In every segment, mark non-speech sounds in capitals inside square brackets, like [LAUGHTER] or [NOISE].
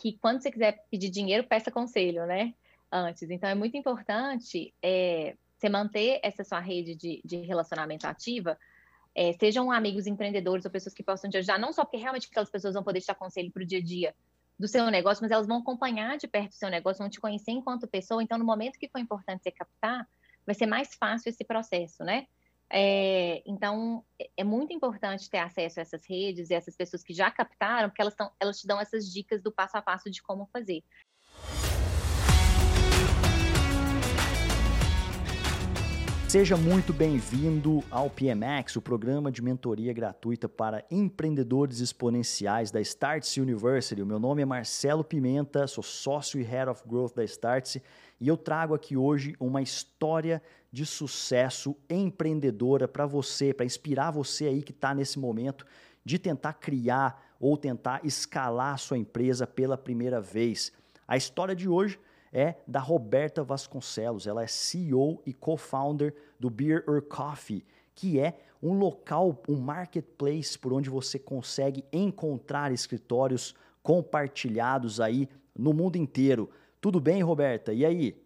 que quando você quiser pedir dinheiro, peça conselho, né? Antes. Então, é muito importante é, você manter essa sua rede de, de relacionamento ativa, é, sejam amigos empreendedores ou pessoas que possam te ajudar, não só porque realmente aquelas pessoas vão poder te dar conselho para o dia a dia do seu negócio, mas elas vão acompanhar de perto o seu negócio, vão te conhecer enquanto pessoa. Então, no momento que for importante você captar, vai ser mais fácil esse processo, né? É, então, é muito importante ter acesso a essas redes e essas pessoas que já captaram, porque elas, tão, elas te dão essas dicas do passo a passo de como fazer. Seja muito bem-vindo ao PMX, o programa de mentoria gratuita para empreendedores exponenciais da Startse University. O meu nome é Marcelo Pimenta, sou sócio e Head of Growth da Startse e eu trago aqui hoje uma história de sucesso empreendedora para você, para inspirar você aí que está nesse momento de tentar criar ou tentar escalar a sua empresa pela primeira vez. A história de hoje é da Roberta Vasconcelos. Ela é CEO e co-founder do Beer or Coffee, que é um local, um marketplace por onde você consegue encontrar escritórios compartilhados aí no mundo inteiro. Tudo bem, Roberta? E aí?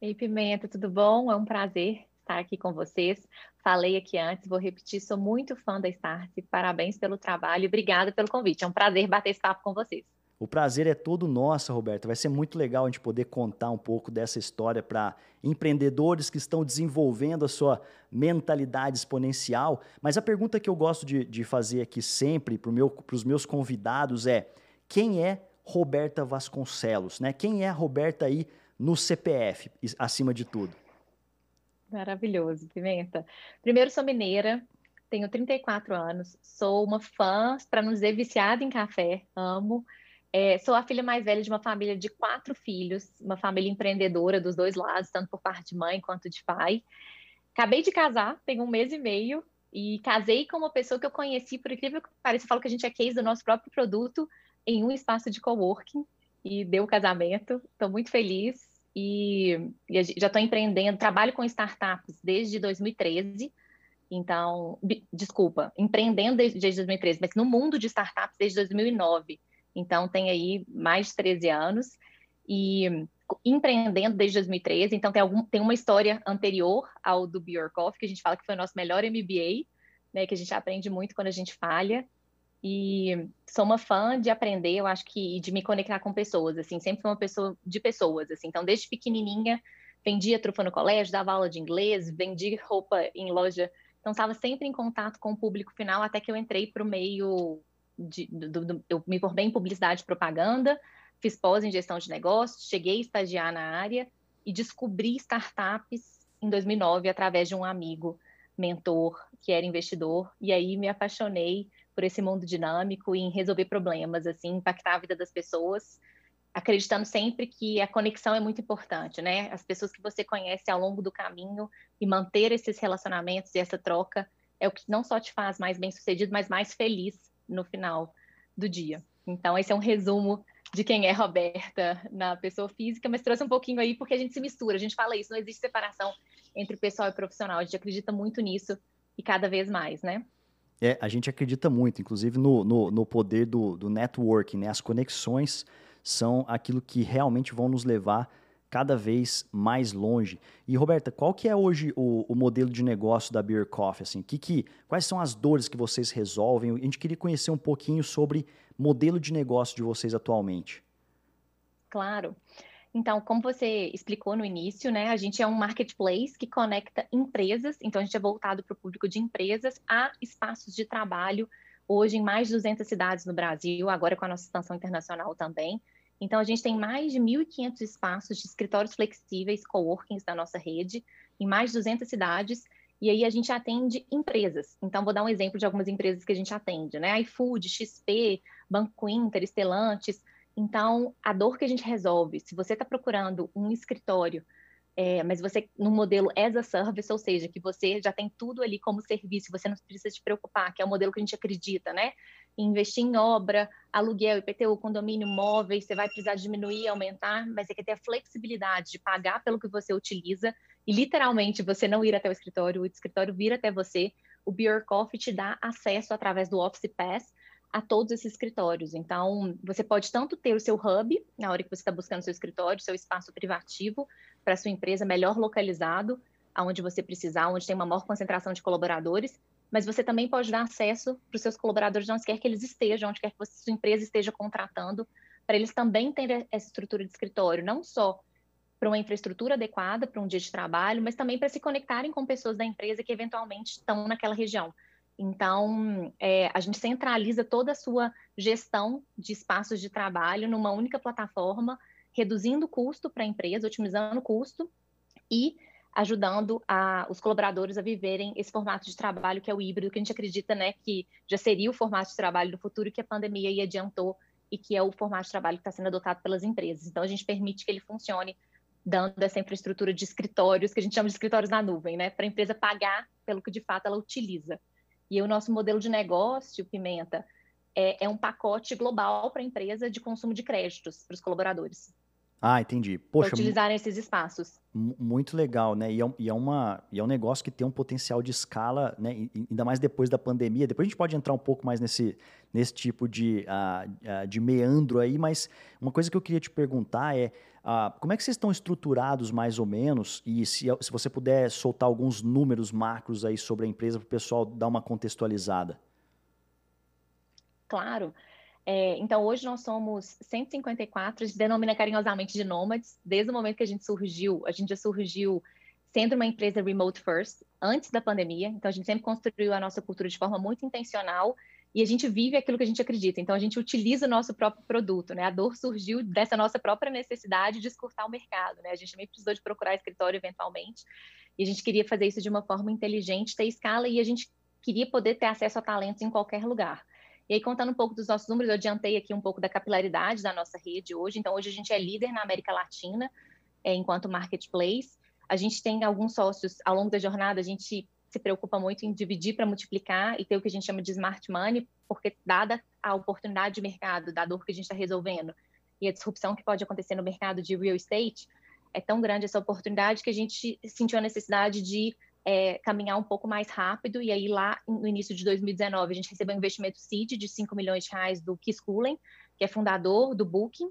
Ei, Pimenta, tudo bom? É um prazer estar aqui com vocês. Falei aqui antes, vou repetir, sou muito fã da Start. Parabéns pelo trabalho e obrigada pelo convite. É um prazer bater esse papo com vocês. O prazer é todo nosso, Roberto. Vai ser muito legal a gente poder contar um pouco dessa história para empreendedores que estão desenvolvendo a sua mentalidade exponencial. Mas a pergunta que eu gosto de, de fazer aqui sempre para meu, os meus convidados é: quem é Roberta Vasconcelos? Né? Quem é a Roberta aí no CPF, acima de tudo? Maravilhoso, Pimenta. Primeiro, sou mineira, tenho 34 anos, sou uma fã, para não dizer viciada em café, amo. É, sou a filha mais velha de uma família de quatro filhos, uma família empreendedora dos dois lados, tanto por parte de mãe quanto de pai. Acabei de casar, tem um mês e meio, e casei com uma pessoa que eu conheci, por incrível que pareça, falo que a gente é case do nosso próprio produto em um espaço de coworking, e deu o casamento. Estou muito feliz e, e já estou empreendendo, trabalho com startups desde 2013. Então, desculpa, empreendendo desde, desde 2013, mas no mundo de startups desde 2009. Então, tem aí mais de 13 anos e empreendendo desde 2013. Então, tem, algum, tem uma história anterior ao do Coffee, que a gente fala que foi o nosso melhor MBA, né, que a gente aprende muito quando a gente falha. E sou uma fã de aprender, eu acho que de me conectar com pessoas, assim, sempre fui uma pessoa de pessoas, assim. Então, desde pequenininha, vendia trufa no colégio, dava aula de inglês, vendia roupa em loja. Então, estava sempre em contato com o público final, até que eu entrei para o meio de, do, do, eu me formei em publicidade e propaganda, fiz pós em gestão de negócios, cheguei a estagiar na área e descobri startups em 2009 através de um amigo mentor que era investidor e aí me apaixonei por esse mundo dinâmico e em resolver problemas assim impactar a vida das pessoas acreditando sempre que a conexão é muito importante né as pessoas que você conhece ao longo do caminho e manter esses relacionamentos e essa troca é o que não só te faz mais bem sucedido mas mais feliz no final do dia. Então, esse é um resumo de quem é Roberta na pessoa física, mas trouxe um pouquinho aí porque a gente se mistura, a gente fala isso, não existe separação entre pessoal e profissional, a gente acredita muito nisso e cada vez mais, né? É, a gente acredita muito, inclusive no, no, no poder do, do networking, né? As conexões são aquilo que realmente vão nos levar cada vez mais longe. E Roberta, qual que é hoje o, o modelo de negócio da Beer Coffee? Assim, que, que, quais são as dores que vocês resolvem? A gente queria conhecer um pouquinho sobre modelo de negócio de vocês atualmente. Claro. Então, como você explicou no início, né, a gente é um marketplace que conecta empresas, então a gente é voltado para o público de empresas a espaços de trabalho, hoje em mais de 200 cidades no Brasil, agora com a nossa expansão internacional também. Então, a gente tem mais de 1.500 espaços de escritórios flexíveis, coworkings da nossa rede, em mais de 200 cidades, e aí a gente atende empresas. Então, vou dar um exemplo de algumas empresas que a gente atende, né? iFood, XP, Banco Inter, Estelantes. Então, a dor que a gente resolve, se você está procurando um escritório é, mas você no modelo as a service, ou seja, que você já tem tudo ali como serviço, você não precisa se preocupar, que é o modelo que a gente acredita, né? Investir em obra, aluguel, IPTU, condomínio, móveis, você vai precisar diminuir, aumentar, mas você quer ter a flexibilidade de pagar pelo que você utiliza e literalmente você não ir até o escritório, o escritório vir até você. O Beer Coffee te dá acesso através do Office Pass a todos esses escritórios. Então, você pode tanto ter o seu hub, na hora que você está buscando seu escritório, seu espaço privativo para sua empresa melhor localizado, aonde você precisar, onde tem uma maior concentração de colaboradores, mas você também pode dar acesso para os seus colaboradores onde quer que eles estejam, onde quer que você, sua empresa esteja contratando, para eles também terem essa estrutura de escritório, não só para uma infraestrutura adequada para um dia de trabalho, mas também para se conectarem com pessoas da empresa que eventualmente estão naquela região. Então, é, a gente centraliza toda a sua gestão de espaços de trabalho numa única plataforma, reduzindo o custo para a empresa, otimizando o custo e ajudando a, os colaboradores a viverem esse formato de trabalho que é o híbrido, que a gente acredita né, que já seria o formato de trabalho do futuro que a pandemia aí adiantou e que é o formato de trabalho que está sendo adotado pelas empresas. Então, a gente permite que ele funcione dando essa infraestrutura de escritórios, que a gente chama de escritórios na nuvem, né, para a empresa pagar pelo que de fato ela utiliza. E o nosso modelo de negócio, Pimenta, é, é um pacote global para a empresa de consumo de créditos para os colaboradores. Ah, entendi. Poxa, utilizarem esses espaços. Muito legal, né? E é, e é, uma, e é um negócio que tem um potencial de escala, né? ainda mais depois da pandemia. Depois a gente pode entrar um pouco mais nesse, nesse tipo de, uh, de meandro aí, mas uma coisa que eu queria te perguntar é uh, como é que vocês estão estruturados mais ou menos? E se, se você puder soltar alguns números macros aí sobre a empresa para o pessoal dar uma contextualizada. Claro. É, então, hoje nós somos 154, a gente denomina carinhosamente de nômades. Desde o momento que a gente surgiu, a gente já surgiu sendo uma empresa remote first, antes da pandemia. Então, a gente sempre construiu a nossa cultura de forma muito intencional e a gente vive aquilo que a gente acredita. Então, a gente utiliza o nosso próprio produto. Né? A dor surgiu dessa nossa própria necessidade de escutar o mercado. Né? A gente também precisou de procurar escritório eventualmente e a gente queria fazer isso de uma forma inteligente, ter escala e a gente queria poder ter acesso a talentos em qualquer lugar. E aí, contando um pouco dos nossos números, eu adiantei aqui um pouco da capilaridade da nossa rede hoje. Então, hoje a gente é líder na América Latina, é, enquanto marketplace. A gente tem alguns sócios, ao longo da jornada, a gente se preocupa muito em dividir para multiplicar e ter o que a gente chama de smart money, porque dada a oportunidade de mercado, da dor que a gente está resolvendo e a disrupção que pode acontecer no mercado de real estate, é tão grande essa oportunidade que a gente sentiu a necessidade de é, caminhar um pouco mais rápido. E aí, lá no início de 2019, a gente recebeu um investimento seed de 5 milhões de reais do Keith que é fundador do Booking,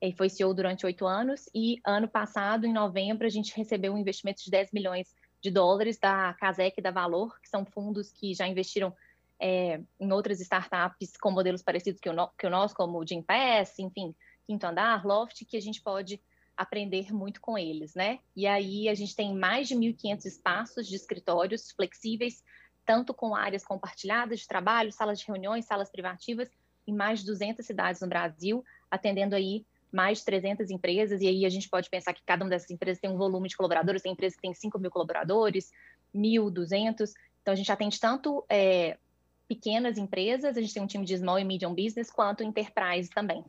e foi CEO durante oito anos. E ano passado, em novembro, a gente recebeu um investimento de 10 milhões de dólares da Casec e da Valor, que são fundos que já investiram é, em outras startups com modelos parecidos que o, no, que o nosso, como o Gympass, enfim, Quinto Andar, Loft, que a gente pode aprender muito com eles, né? E aí a gente tem mais de 1.500 espaços de escritórios flexíveis, tanto com áreas compartilhadas de trabalho, salas de reuniões, salas privativas, em mais de 200 cidades no Brasil, atendendo aí mais de 300 empresas, e aí a gente pode pensar que cada uma dessas empresas tem um volume de colaboradores, tem empresas que têm 5 mil colaboradores, 1.200, então a gente atende tanto é, pequenas empresas, a gente tem um time de small e medium business, quanto enterprise também.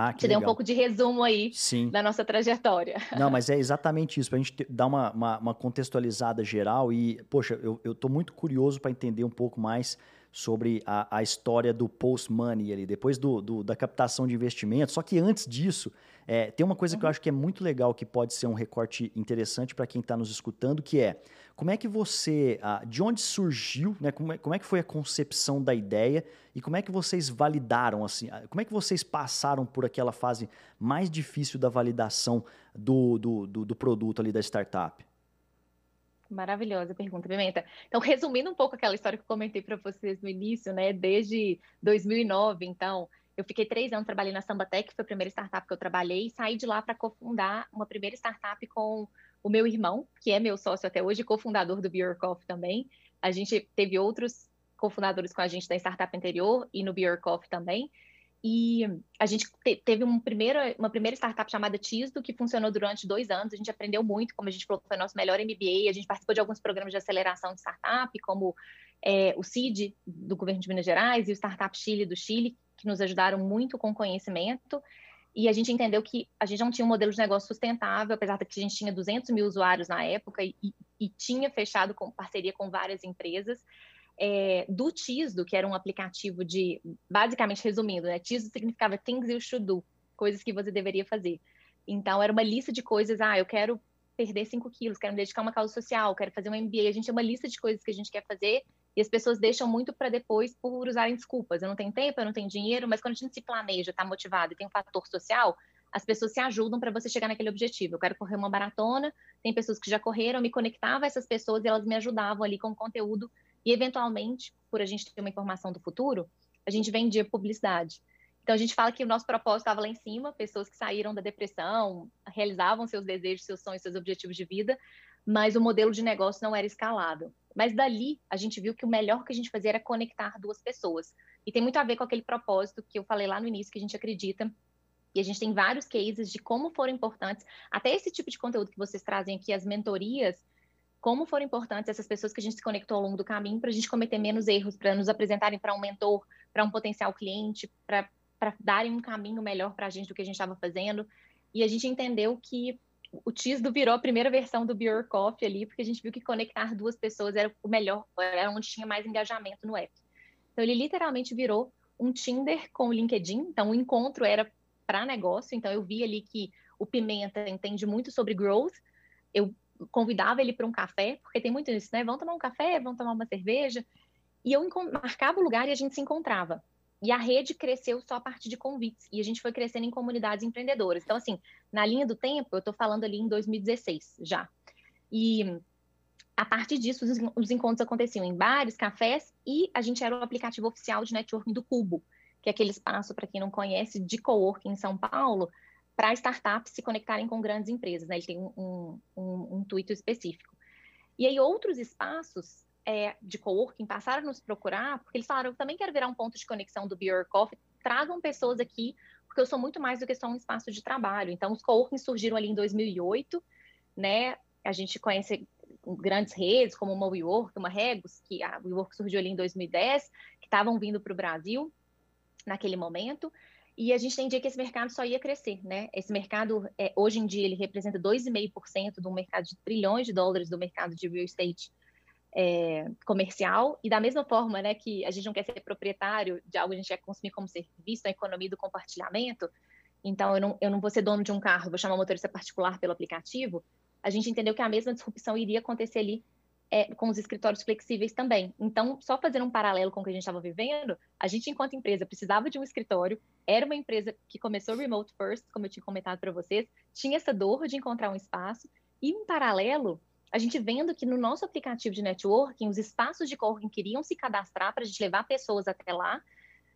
Ah, que Te dei um pouco de resumo aí Sim. da nossa trajetória. Não, mas é exatamente isso, para a gente dar uma, uma, uma, contextualizada geral. E, poxa, eu estou muito curioso para entender um pouco mais sobre a, a história do post-money ali, depois do, do, da captação de investimentos. Só que antes disso, é, tem uma coisa uhum. que eu uhum. acho que é muito legal, que pode ser um recorte interessante para quem está nos escutando, que é como é que você, ah, de onde surgiu, né, como, é, como é que foi a concepção da ideia e como é que vocês validaram, assim, ah, como é que vocês passaram por aquela fase mais difícil da validação do, do, do, do produto ali da startup? Maravilhosa pergunta, Pimenta. Então, resumindo um pouco aquela história que eu comentei para vocês no início, né? Desde 2009, então, eu fiquei três anos trabalhando na Sambatec, que foi a primeira startup que eu trabalhei, e saí de lá para cofundar uma primeira startup com o meu irmão, que é meu sócio até hoje, cofundador do Beer Coffee também. A gente teve outros cofundadores com a gente da startup anterior e no Beer Coffee também. E a gente te, teve um primeiro, uma primeira startup chamada Tisdo, que funcionou durante dois anos. A gente aprendeu muito, como a gente falou, foi nosso melhor MBA. A gente participou de alguns programas de aceleração de startup, como é, o CID, do governo de Minas Gerais, e o Startup Chile, do Chile, que nos ajudaram muito com conhecimento. E a gente entendeu que a gente não tinha um modelo de negócio sustentável, apesar de que a gente tinha 200 mil usuários na época e, e tinha fechado com parceria com várias empresas é, do Tisdo, que era um aplicativo de, basicamente resumindo, né? Tisdo significava things you should do, coisas que você deveria fazer. Então, era uma lista de coisas, ah, eu quero perder 5 quilos, quero me dedicar a uma causa social, quero fazer um MBA. A gente tinha uma lista de coisas que a gente quer fazer E as pessoas deixam muito para depois por usarem desculpas. Eu não tenho tempo, eu não tenho dinheiro, mas quando a gente se planeja, está motivado e tem um fator social, as pessoas se ajudam para você chegar naquele objetivo. Eu quero correr uma maratona, tem pessoas que já correram, eu me conectava a essas pessoas e elas me ajudavam ali com conteúdo. E, eventualmente, por a gente ter uma informação do futuro, a gente vendia publicidade. Então, a gente fala que o nosso propósito estava lá em cima, pessoas que saíram da depressão, realizavam seus desejos, seus sonhos, seus objetivos de vida, mas o modelo de negócio não era escalável. Mas dali, a gente viu que o melhor que a gente fazia era conectar duas pessoas. E tem muito a ver com aquele propósito que eu falei lá no início, que a gente acredita e a gente tem vários cases de como foram importantes, até esse tipo de conteúdo que vocês trazem aqui, as mentorias, como foram importantes essas pessoas que a gente se conectou ao longo do caminho para a gente cometer menos erros, para nos apresentarem para um mentor, para um potencial cliente, para darem um caminho melhor para a gente do que a gente estava fazendo. E a gente entendeu que o Tisdo virou a primeira versão do Beer Coffee ali, porque a gente viu que conectar duas pessoas era o melhor, era onde tinha mais engajamento no app. Então ele literalmente virou um Tinder com o LinkedIn. Então o encontro era para negócio. Então, eu vi ali que o Pimenta entende muito sobre growth. Eu convidava ele para um café, porque tem muito isso, né? Vamos tomar um café, vamos tomar uma cerveja. E eu marcava o lugar e a gente se encontrava. E a rede cresceu só a partir de convites. E a gente foi crescendo em comunidades empreendedoras. Então, assim, na linha do tempo, eu estou falando ali em 2016 já. E a partir disso, os, os encontros aconteciam em bares, cafés, e a gente era o aplicativo oficial de networking do Cubo que é aquele espaço, para quem não conhece, de coworking em São Paulo, para startups se conectarem com grandes empresas. Né? Ele tem um, um, um, intuito específico. E aí, outros espaços é, de coworking passaram a nos procurar, porque eles falaram: eu também quero virar um ponto de conexão do Beer Coffee, tragam pessoas aqui, porque eu sou muito mais do que só um espaço de trabalho. Então, os coworkings surgiram ali em 2008, né? A gente conhece grandes redes como uma WeWork, uma Regus, que a WeWork surgiu ali em 2010, que estavam vindo para o Brasil naquele momento, e a gente entendia que esse mercado só ia crescer, né? Esse mercado, é, hoje em dia, ele representa 2,5% do mercado de trilhões de dólares do mercado de real estate é, comercial, e da mesma forma, né, que a gente não quer ser proprietário de algo, a gente quer consumir como serviço, a economia do compartilhamento, então eu não, eu não vou ser dono de um carro, vou chamar um motorista particular pelo aplicativo, a gente entendeu que a mesma disrupção iria acontecer ali é, com os escritórios flexíveis também. Então, só fazendo um paralelo com o que a gente estava vivendo, a gente, enquanto empresa, precisava de um escritório, era uma empresa que começou remote first, como eu tinha comentado para vocês, tinha essa dor de encontrar um espaço, e em paralelo, a gente vendo que no nosso aplicativo de networking, os espaços de coworking queriam se cadastrar para a gente levar pessoas até lá,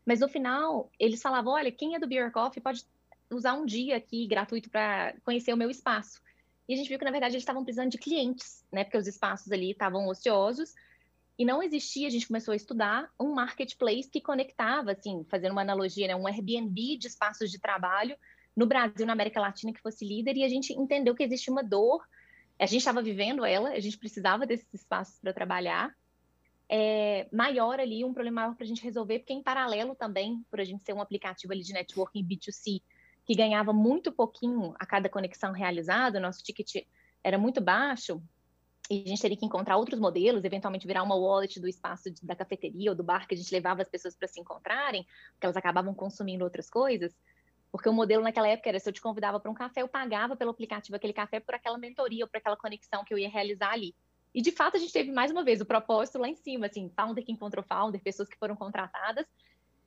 mas no final, eles falavam, olha, quem é do Beer Coffee pode usar um dia aqui gratuito para conhecer o meu espaço. E a gente viu que, na verdade, eles estavam precisando de clientes, né? Porque os espaços ali estavam ociosos e não existia, a gente começou a estudar um marketplace que conectava, assim, fazendo uma analogia, né? um Airbnb de espaços de trabalho no Brasil, na América Latina, que fosse líder, e a gente entendeu que existe uma dor, a gente estava vivendo ela, a gente precisava desses espaços para trabalhar, é, maior ali, um problema maior para a gente resolver, porque em paralelo também, por a gente ser um aplicativo ali de networking B2C, que ganhava muito pouquinho a cada conexão realizada, nosso ticket era muito baixo, e a gente teria que encontrar outros modelos, eventualmente virar uma wallet do espaço de, da cafeteria ou do bar que a gente levava as pessoas para se encontrarem, porque elas acabavam consumindo outras coisas. Porque o modelo naquela época era se eu te convidava para um café, eu pagava pelo aplicativo aquele café por aquela mentoria ou por aquela conexão que eu ia realizar ali. E de fato a gente teve mais uma vez o propósito lá em cima, assim, founder que encontrou founder, pessoas que foram contratadas,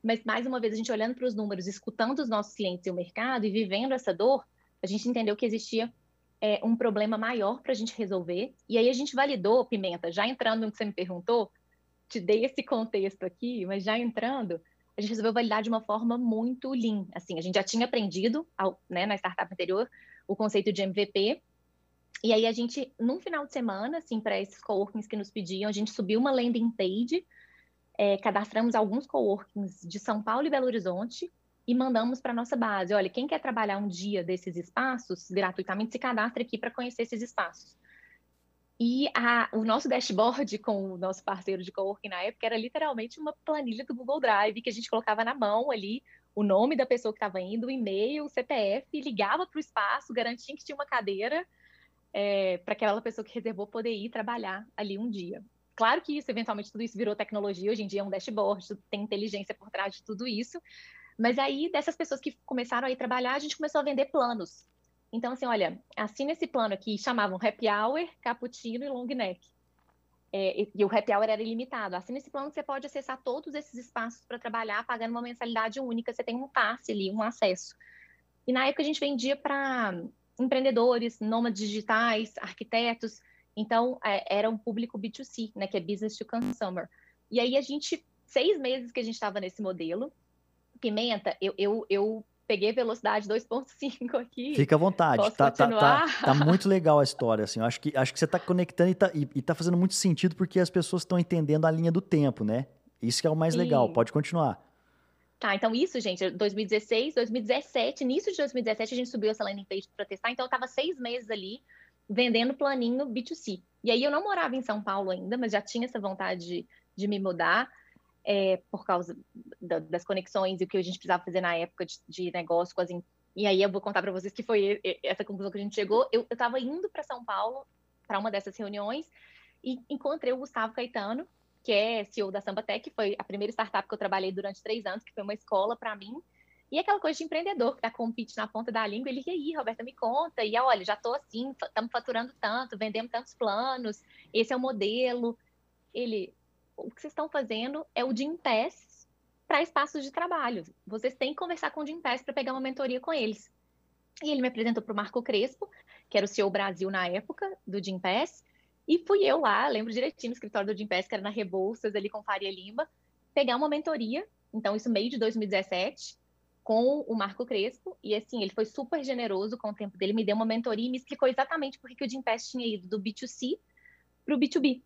mas mais uma vez a gente olhando para os números, escutando os nossos clientes e o mercado e vivendo essa dor, a gente entendeu que existia é, um problema maior para a gente resolver. E aí a gente validou, Pimenta, já entrando no que você me perguntou, te dei esse contexto aqui, mas já entrando, a gente resolveu validar de uma forma muito lean. Assim, a gente já tinha aprendido ao, né, na startup anterior o conceito de MVP. E aí a gente, num final de semana, assim, para esses coworkings que nos pediam, a gente subiu uma landing page é, cadastramos alguns coworkings de São Paulo e Belo Horizonte e mandamos para nossa base. Olha, quem quer trabalhar um dia desses espaços gratuitamente se cadastra aqui para conhecer esses espaços. E a, o nosso dashboard [LAUGHS] com o nosso parceiro de coworking na época era literalmente uma planilha do Google Drive que a gente colocava na mão ali o nome da pessoa que estava indo, o e-mail, o CPF, ligava para o espaço, garantia que tinha uma cadeira é, para aquela pessoa que reservou poder ir trabalhar ali um dia. Claro que isso, eventualmente, tudo isso virou tecnologia, hoje em dia é um dashboard, tem inteligência por trás de tudo isso. Mas aí, dessas pessoas que começaram a ir trabalhar, a gente começou a vender planos. Então, assim, olha, assina esse plano aqui, chamavam Happy Hour, Cappuccino e Long Neck. é, e, e, o happy hour era ilimitado. Assim, nesse plano você pode acessar todos esses espaços para trabalhar, pagando uma mensalidade única, você tem um passe ali, um acesso. E na época a gente vendia para empreendedores, nômades digitais, arquitetos, então é, era um público B2C, né, que é business to consumer. E aí a gente, seis meses que a gente estava nesse modelo, Pimenta, eu, eu, eu peguei velocidade 2.5 aqui. Fica à vontade. Tá, tá, tá, tá, [LAUGHS] muito legal a história. Assim. Eu acho que, acho que você está conectando e, tá, e, e tá fazendo muito sentido porque as pessoas estão entendendo a linha do tempo, né? Isso que é o mais Sim. legal. Pode continuar. Tá, então isso, gente, 2016, 2017, início de 2017 a gente subiu essa landing page para testar, então eu estava seis meses ali vendendo planinho B2C. E aí eu não morava em São Paulo ainda, mas já tinha essa vontade de, de me mudar é, por causa da, das conexões e o que a gente precisava fazer na época de, de negócio com as e aí eu vou contar para vocês que foi essa conclusão que a gente chegou. Eu estava indo para São Paulo para uma dessas reuniões e encontrei o Gustavo Caetano, que é CEO da Sambatec, foi a primeira startup que eu trabalhei durante três anos, que foi uma escola para mim. E aquela coisa de empreendedor que está com o pitch na ponta da língua, ele, e aí, Roberta, me conta. E olha, já estou assim, estamos faturando tanto, vendemos tantos planos, esse é o modelo. Ele, o que vocês estão fazendo é o Jim Pass para espaços de trabalho. Vocês têm que conversar com o Jim Pass para pegar uma mentoria com eles. E ele me apresentou para o Marco Crespo, que era o CEO Brasil na época, do Jim Pass, e fui eu lá, lembro direitinho, no escritório do Jim Pass, que era na Rebouças, ali com Faria Lima, pegar uma mentoria, então isso meio de 2017, com o Marco Crespo, e assim, ele foi super generoso com o tempo dele, me deu uma mentoria e me explicou exatamente por que o Jim Pass tinha ido do B2C para o B2B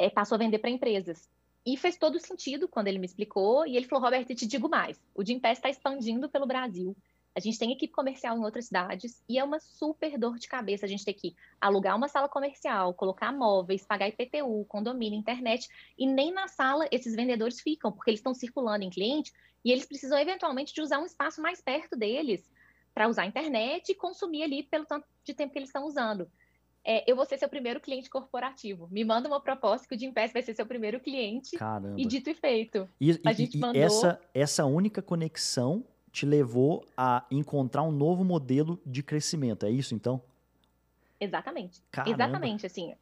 é, passou a vender para empresas. E fez todo sentido quando ele me explicou. E ele falou: Roberto, te digo mais: o Gimpass está expandindo pelo Brasil. A gente tem equipe comercial em outras cidades e é uma super dor de cabeça a gente ter que alugar uma sala comercial, colocar móveis, pagar IPTU, condomínio, internet, e nem na sala esses vendedores ficam, porque eles estão circulando em cliente e eles precisam eventualmente de usar um espaço mais perto deles para usar a internet e consumir ali pelo tanto de tempo que eles estão usando é, eu vou ser seu primeiro cliente corporativo. Me manda uma proposta que o Jim Pass vai ser seu primeiro cliente. Caramba. E dito e feito. E, a gente e, mandou... essa, essa única conexão te levou a encontrar um novo modelo de crescimento, é isso então? Exatamente. Caramba. Exatamente, assim.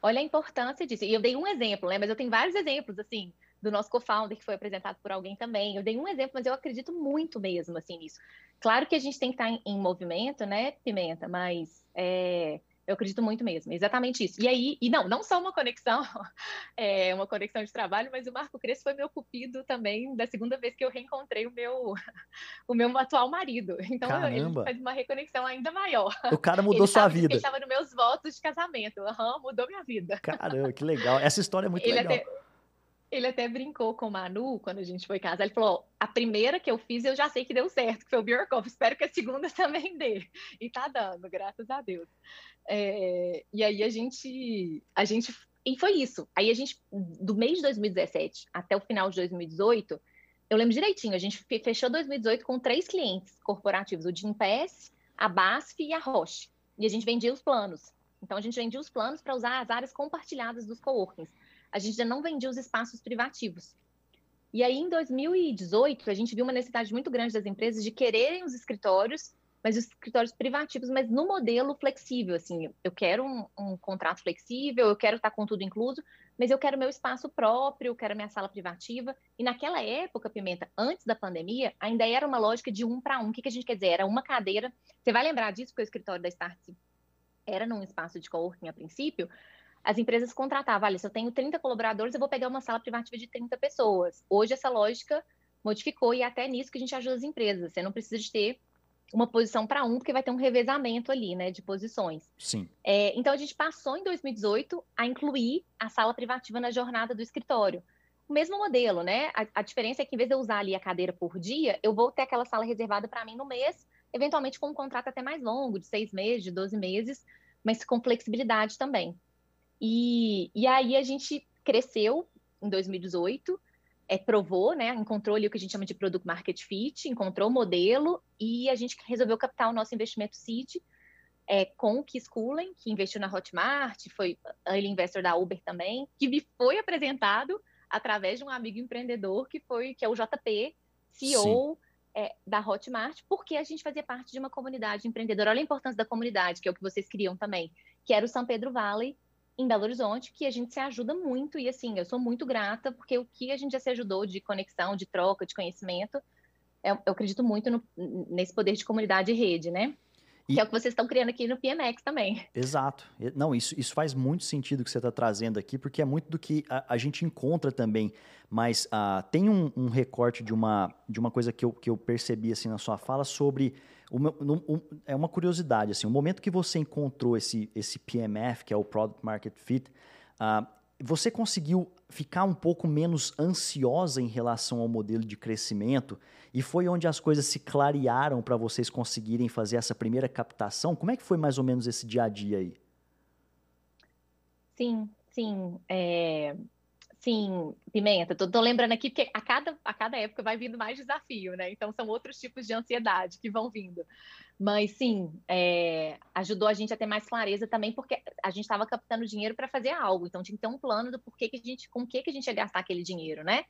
Olha a importância disso. E eu dei um exemplo, né? Mas eu tenho vários exemplos, assim, do nosso co-founder que foi apresentado por alguém também. Eu dei um exemplo, mas eu acredito muito mesmo, assim, nisso. Claro que a gente tem que estar em, em movimento, né, Pimenta? Mas é, eu acredito muito mesmo, exatamente isso. E aí, e não, não só uma conexão, [LAUGHS] é, uma conexão de trabalho, mas o Marco Crespo foi meu cupido também da segunda vez que eu reencontrei o meu, [LAUGHS] o meu atual marido. Então Caramba. ele faz uma reconexão ainda maior. O cara mudou ele sua vida. Ele estava nos meus votos de casamento. Uhum, mudou minha vida. Caramba, que legal. Essa história é muito ele legal. Até, ele até brincou com o Manu quando a gente foi casar. Ele falou: a primeira que eu fiz eu já sei que deu certo, que foi o Bjorkov. Espero que a segunda [LAUGHS] também dê. E tá dando, graças a Deus. É, e aí a gente, a gente. E foi isso. Aí a gente, do mês de 2017 até o final de 2018, eu lembro direitinho, a gente fechou 2018 com três clientes corporativos: o Gimpass, a BASF e a Roche. E a gente vendia os planos. Então a gente vendia os planos para usar as áreas compartilhadas dos coworkings a gente ainda não vendia os espaços privativos. E aí, em 2018, a gente viu uma necessidade muito grande das empresas de quererem os escritórios, mas os escritórios privativos, mas no modelo flexível, assim, eu quero um, um contrato flexível, eu quero estar com tudo incluso, mas eu quero meu espaço próprio, eu quero minha sala privativa. E naquela época, Pimenta, antes da pandemia, ainda era uma lógica de um para um. O que, que a gente quer dizer? Era uma cadeira. Você vai lembrar disso, porque o escritório da Start era num espaço de coworking a princípio, as empresas contratavam, olha, se eu tenho 30 colaboradores, eu vou pegar uma sala privativa de 30 pessoas. Hoje essa lógica modificou e é até nisso que a gente ajuda as empresas. Você não precisa de ter uma posição para um, porque vai ter um revezamento ali, né, de posições. Sim. É, então a gente passou em 2018 a incluir a sala privativa na jornada do escritório. O mesmo modelo, né? A, a diferença é que em vez de eu usar ali a cadeira por dia, eu vou ter aquela sala reservada para mim no mês, eventualmente com um contrato até mais longo, de seis meses, de 12 meses, mas com flexibilidade também. E, e aí a gente cresceu em 2018, é, provou, né, encontrou ali o que a gente chama de Product Market Fit, encontrou o modelo e a gente resolveu captar o nosso investimento seed é, com o Kiss Coolen, que investiu na Hotmart, foi ele investor da Uber também, que me foi apresentado através de um amigo empreendedor que foi que é o JP, CEO é, da Hotmart, porque a gente fazia parte de uma comunidade empreendedora. Olha a importância da comunidade, que é o que vocês criam também, que era o São Pedro Valley, em Belo Horizonte, que a gente se ajuda muito, e assim, eu sou muito grata, porque o que a gente já se ajudou de conexão, de troca, de conhecimento, eu, eu acredito muito no, nesse poder de comunidade e rede, né? E... Que é o que vocês estão criando aqui no PMX também. Exato. Não, isso, isso faz muito sentido que você está trazendo aqui, porque é muito do que a, a gente encontra também. Mas uh, tem um, um, recorte de uma, de uma coisa que eu, que eu percebi assim na sua fala sobre. Um, é uma curiosidade, assim, o momento que você encontrou esse, esse PMF, que é o Product Market Fit, uh, você conseguiu ficar um pouco menos ansiosa em relação ao modelo de crescimento e foi onde as coisas se clarearam para vocês conseguirem fazer essa primeira captação? Como é que foi mais ou menos esse dia a dia aí? Sim, sim. É... Sim, Pimenta, tô, tô, lembrando aqui porque a cada, a cada época vai vindo mais desafio, né? Então são outros tipos de ansiedade que vão vindo. Mas sim, é, ajudou a gente a ter mais clareza também, porque a gente estava captando dinheiro para fazer algo. Então tinha que ter um plano do porquê que a gente, com o que, que a gente ia gastar aquele dinheiro, né?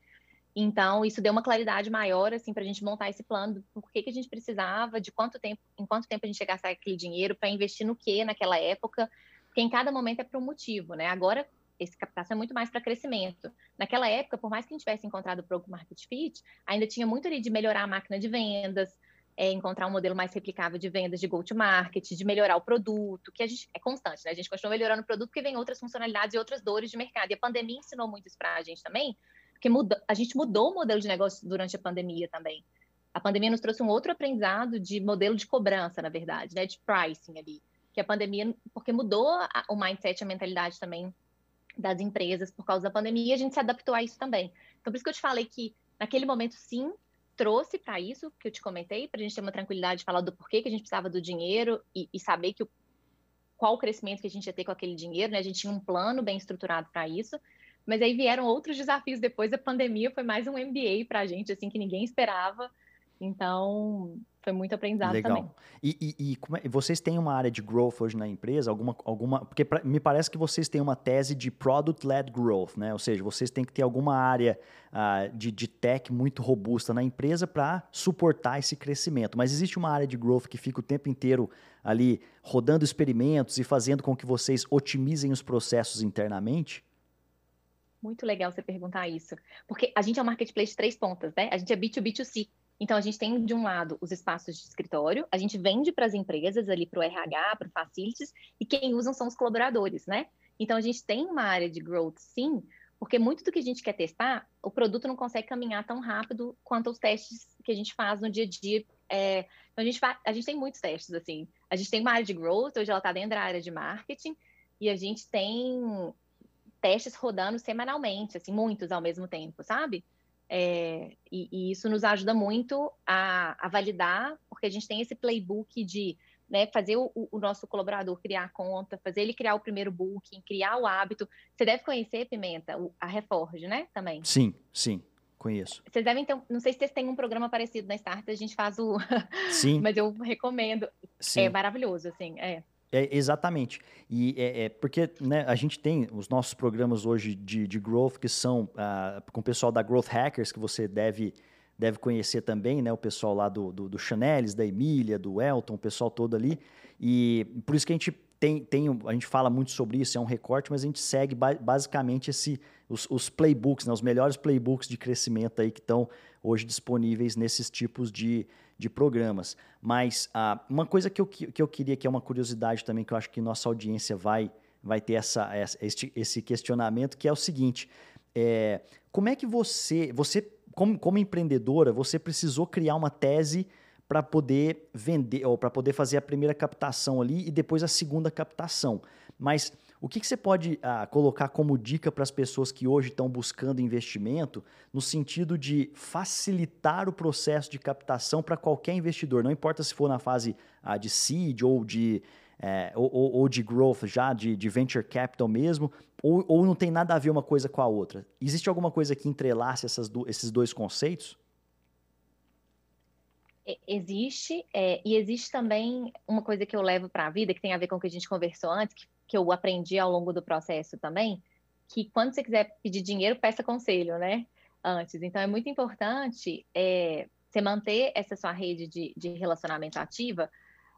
Então, isso deu uma claridade maior, assim, para a gente montar esse plano do porquê que a gente precisava, de quanto tempo, em quanto tempo a gente ia gastar aquele dinheiro, para investir no que naquela época, porque em cada momento é para um motivo, né? Agora, esse captação é muito mais para crescimento. Naquela época, por mais que a gente tivesse encontrado o Product Market Fit, ainda tinha muito ali de melhorar a máquina de vendas, é, encontrar um modelo mais replicável de vendas de go-to-market, de melhorar o produto, que a gente é constante, né? A gente continua melhorando o produto porque vem outras funcionalidades e outras dores de mercado. E a pandemia ensinou muito isso para a gente também, porque muda, a gente mudou o modelo de negócio durante a pandemia também. A pandemia nos trouxe um outro aprendizado de modelo de cobrança, na verdade, né, de pricing ali. Que a pandemia, porque mudou a, o mindset, a mentalidade também das empresas por causa da pandemia, a gente se adaptou a isso também. Então, por isso que eu te falei que naquele momento, sim, trouxe para isso que eu te comentei, para a gente ter uma tranquilidade de falar do porquê que a gente precisava do dinheiro e, e saber que o, qual o crescimento que a gente ia ter com aquele dinheiro, né? A gente tinha um plano bem estruturado para isso. Mas aí vieram outros desafios depois da pandemia, foi mais um MBA para a gente, assim, que ninguém esperava. Então, foi muito aprendizado Legal. também. E, e, e é, vocês têm uma área de growth hoje na empresa? Alguma, alguma porque pra, me parece que vocês têm uma tese de product-led growth, né? Ou seja, vocês têm que ter alguma área uh, de, de tech muito robusta na empresa para suportar esse crescimento. Mas existe uma área de growth que fica o tempo inteiro ali rodando experimentos e fazendo com que vocês otimizem os processos internamente? Muito legal você perguntar isso. Porque a gente é um marketplace de três pontas, né? A gente é B2B2C. Então, a gente tem, de um lado, os espaços de escritório, a gente vende para as empresas, ali para o RH, para o Facilities, e quem usam são os colaboradores, né? Então, a gente tem uma área de growth, sim, porque muito do que a gente quer testar, o produto não consegue caminhar tão rápido quanto os testes que a gente faz no dia a dia. É, então, a gente, a gente tem muitos testes, assim. A gente tem uma área de growth, hoje ela está dentro da área de marketing, e a gente tem testes rodando semanalmente, assim, muitos ao mesmo tempo, sabe? É, e, e, isso nos ajuda muito a, a, validar, porque a gente tem esse playbook de né, fazer o, o, nosso colaborador criar a conta, fazer ele criar o primeiro booking, criar o hábito. Você deve conhecer, Pimenta, a Reforge, né? Também. Sim, sim. Conheço. Vocês devem ter, não sei se vocês têm um programa parecido na Start, a gente faz o. Sim. [LAUGHS] Mas eu recomendo. Sim. É maravilhoso, assim. É. É, exatamente. E é, é porque né, a gente tem os nossos programas hoje de, de growth que são uh, com o pessoal da Growth Hackers, que você deve, deve conhecer também, né? O pessoal lá do, do, do Chanelis, da Emília, do Elton, o pessoal todo ali. E por isso que a gente tem, tem, a gente fala muito sobre isso, é um recorte, mas a gente segue basicamente esse, os, os playbooks, né, os melhores playbooks de crescimento aí que estão hoje disponíveis nesses tipos de, de programas. Mas ah, uma coisa que eu, que eu queria, que é uma curiosidade também, que eu acho que nossa audiência vai, vai ter essa, essa esse questionamento, que é o seguinte: é, como é que você, você como, como empreendedora, você precisou criar uma tese para poder vender, ou para poder fazer a primeira captação ali e depois a segunda captação. Mas o que, que você pode ah, colocar como dica para as pessoas que hoje estão buscando investimento, no sentido de facilitar o processo de captação para qualquer investidor? Não importa se for na fase ah, de seed ou de, é, ou, ou, de growth já, de, de venture capital mesmo, ou, ou, não tem nada a ver uma coisa com a outra. Existe alguma coisa que entrelace do, esses dois conceitos? Existe, é, e existe também uma coisa que eu levo para a vida, que tem a ver com o que a gente conversou antes, que que eu aprendi ao longo do processo também, que quando você quiser pedir dinheiro, peça conselho, né? Antes. Então, é muito importante é, você manter essa sua rede de, de relacionamento ativa,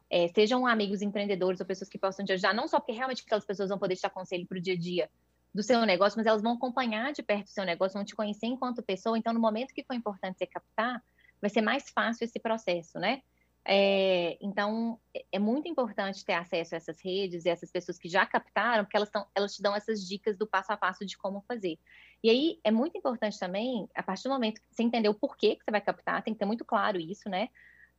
é, sejam amigos empreendedores ou pessoas que possam te ajudar, não só porque realmente aquelas pessoas vão poder te dar conselho para o dia a dia do seu negócio, mas elas vão acompanhar de perto o seu negócio, vão te conhecer enquanto pessoa. Então, no momento que for importante você captar, vai ser mais fácil esse processo, né? É, então, é, muito importante ter acesso a essas redes e essas pessoas que já captaram, porque elas, tão, elas te dão essas dicas do passo a passo de como fazer. E aí, é muito importante também, a partir do momento que você entender o porquê que você vai captar, tem que ter muito claro isso, né?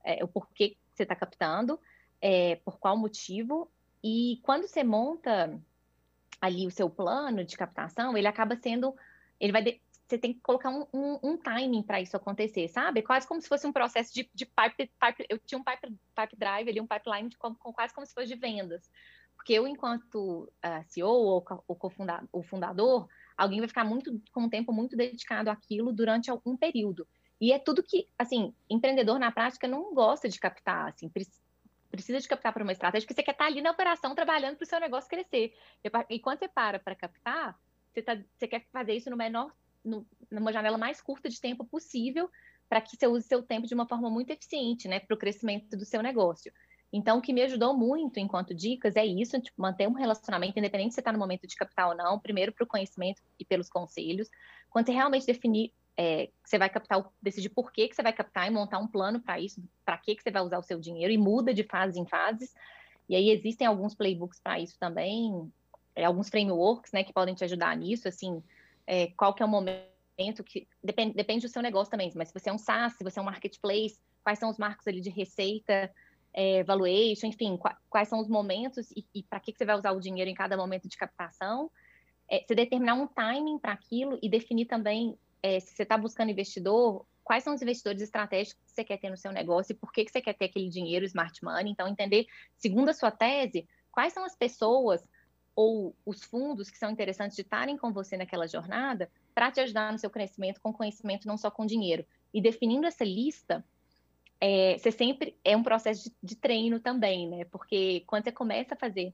É, o porquê que você está captando, é, por qual motivo, e quando você monta ali o seu plano de captação, ele acaba sendo, ele vai, de, você tem que colocar um, um, um timing para isso acontecer, sabe? Quase como se fosse um processo de, de pipe, pipe, eu tinha um pipe, pipe drive ali, um pipeline de, com, com, quase como se fosse de vendas. Porque eu, enquanto uh, CEO ou, cofundador, fundador, alguém vai ficar muito com um tempo muito dedicado àquilo durante algum período. E é tudo que, assim, empreendedor na prática não gosta de captar, assim, precisa de captar para uma estratégia, porque você quer estar ali na operação trabalhando para o seu negócio crescer. E quando você para para captar, você, tá, você quer fazer isso no menor, no, numa janela mais curta de tempo possível, para que você use seu tempo de uma forma muito eficiente, né, para o crescimento do seu negócio. Então, o que me ajudou muito enquanto dicas é isso, tipo, manter um relacionamento, independente se você está no momento de captar ou não, primeiro para o conhecimento e pelos conselhos. Quando você realmente definir é, você vai captar, decidir por que, que você vai captar e montar um plano para isso, para que, que você vai usar o seu dinheiro e muda de fase em fases. E aí existem alguns playbooks para isso também, é, alguns frameworks, né, que podem te ajudar nisso, assim, é, qual que é o momento que depende, depende do seu negócio também, mas se você é um SaaS, se você é um marketplace, quais são os marcos ali de receita, é, valuation, enfim, quais, quais são os momentos e, e para que, que você vai usar o dinheiro em cada momento de captação. É, você determinar um timing para aquilo e definir também é, se você está buscando investidor, quais são os investidores estratégicos que você quer ter no seu negócio e por que, que você quer ter aquele dinheiro, smart money. Então, entender, segundo a sua tese, quais são as pessoas ou os fundos que são interessantes de estarem com você naquela jornada para te ajudar no seu crescimento com conhecimento, não só com dinheiro. E definindo essa lista, é, você sempre é um processo de, de, treino também, né? Porque quando você começa a fazer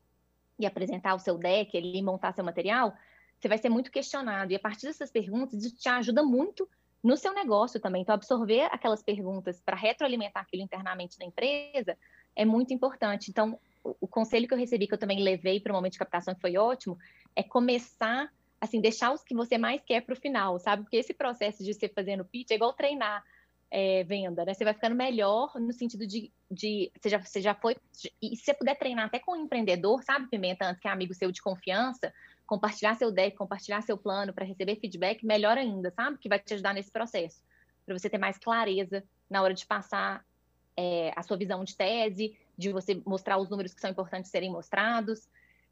e apresentar o seu deck, ali, montar seu material, você vai ser muito questionado. E a partir dessas perguntas, isso te ajuda muito no seu negócio também. Então, absorver aquelas perguntas para retroalimentar aquilo internamente na empresa é muito importante. Então, o, conselho que eu recebi, que eu também levei para o momento de captação, que foi ótimo, é começar, assim, deixar os que você mais quer para o final, sabe? Porque esse processo de você fazendo pitch é igual treinar é, venda, né? Você vai ficando melhor no sentido de, de você, já, você já foi. E se você puder treinar até com um empreendedor, sabe, Pimenta, antes que é amigo seu de confiança, compartilhar seu deck, compartilhar seu plano para receber feedback, melhor ainda, sabe? Que vai te ajudar nesse processo, para você ter mais clareza na hora de passar é, a sua visão de tese, de você mostrar os números que são importantes serem mostrados.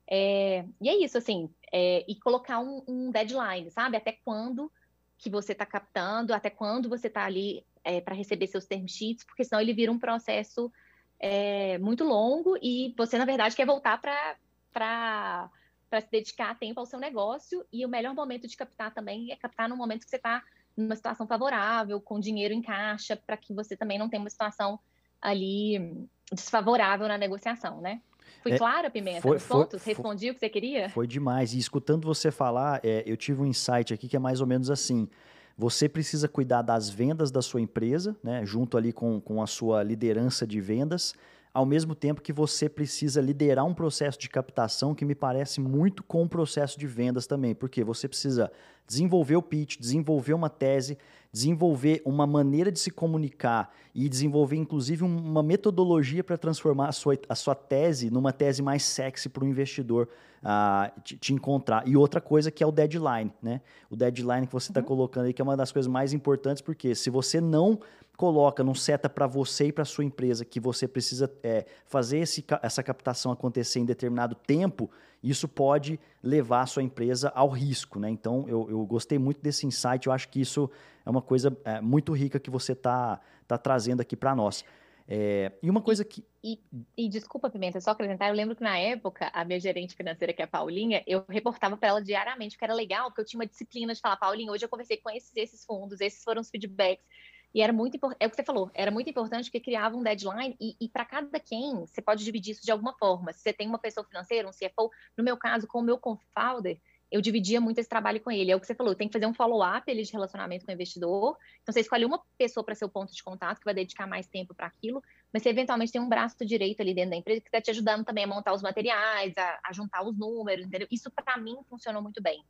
É, e é isso, assim, é, e colocar um, um, deadline, sabe? Até quando que você está captando, até quando você está ali é, para receber seus term sheets, porque senão ele vira um processo é, muito longo e você, na verdade, quer voltar para para se dedicar tempo ao seu negócio e o melhor momento de captar também é captar no momento que você está numa situação favorável, com dinheiro em caixa, para que você também não tenha uma situação ali desfavorável na negociação, né? Fui é, clara, Pimenta, foi, nos pontos? Foi, Respondi o que você queria? Foi demais. E escutando você falar, é, eu tive um insight aqui que é mais ou menos assim. Você precisa cuidar das vendas da sua empresa, né, junto ali com, com a sua liderança de vendas, ao mesmo tempo que você precisa liderar um processo de captação que me parece muito com o processo de vendas também, porque você precisa desenvolver o pitch, desenvolver uma tese, desenvolver uma maneira de se comunicar e desenvolver, inclusive, uma metodologia para transformar a sua, a sua tese numa tese mais sexy para o investidor uh, te, te, encontrar. E outra coisa que é o deadline, né? O deadline que você está uhum. colocando aí, que é uma das coisas mais importantes, porque se você não coloca, não seta para você e para sua empresa que você precisa é, fazer esse, essa captação acontecer em determinado tempo, isso pode levar a sua empresa ao risco. Né? Então, eu, eu gostei muito desse insight, eu acho que isso é uma coisa é, muito rica que você está tá trazendo aqui para nós. É, e uma coisa que. E, e, desculpa, Pimenta, só acrescentar, eu lembro que na época, a minha gerente financeira, que é a Paulinha, eu reportava para ela diariamente, porque era legal, porque eu tinha uma disciplina de falar, Paulinha, hoje eu conversei com esses, esses fundos, esses foram os feedbacks. E era muito importante, é o que você falou, era muito importante que criava um deadline e, e para cada quem você pode dividir isso de alguma forma. Se você tem uma pessoa financeira, um CFO, no meu caso, com o meu co-founder, eu dividia muito esse trabalho com ele. É o que você falou, tem que fazer um follow-up de relacionamento com o investidor. Então, você escolhe uma pessoa para ser o ponto de contato, que vai dedicar mais tempo para aquilo, mas você eventualmente tem um braço direito ali dentro da empresa que está te ajudando também a montar os materiais, a, a juntar os números, entendeu? Isso, para mim, funcionou muito bem.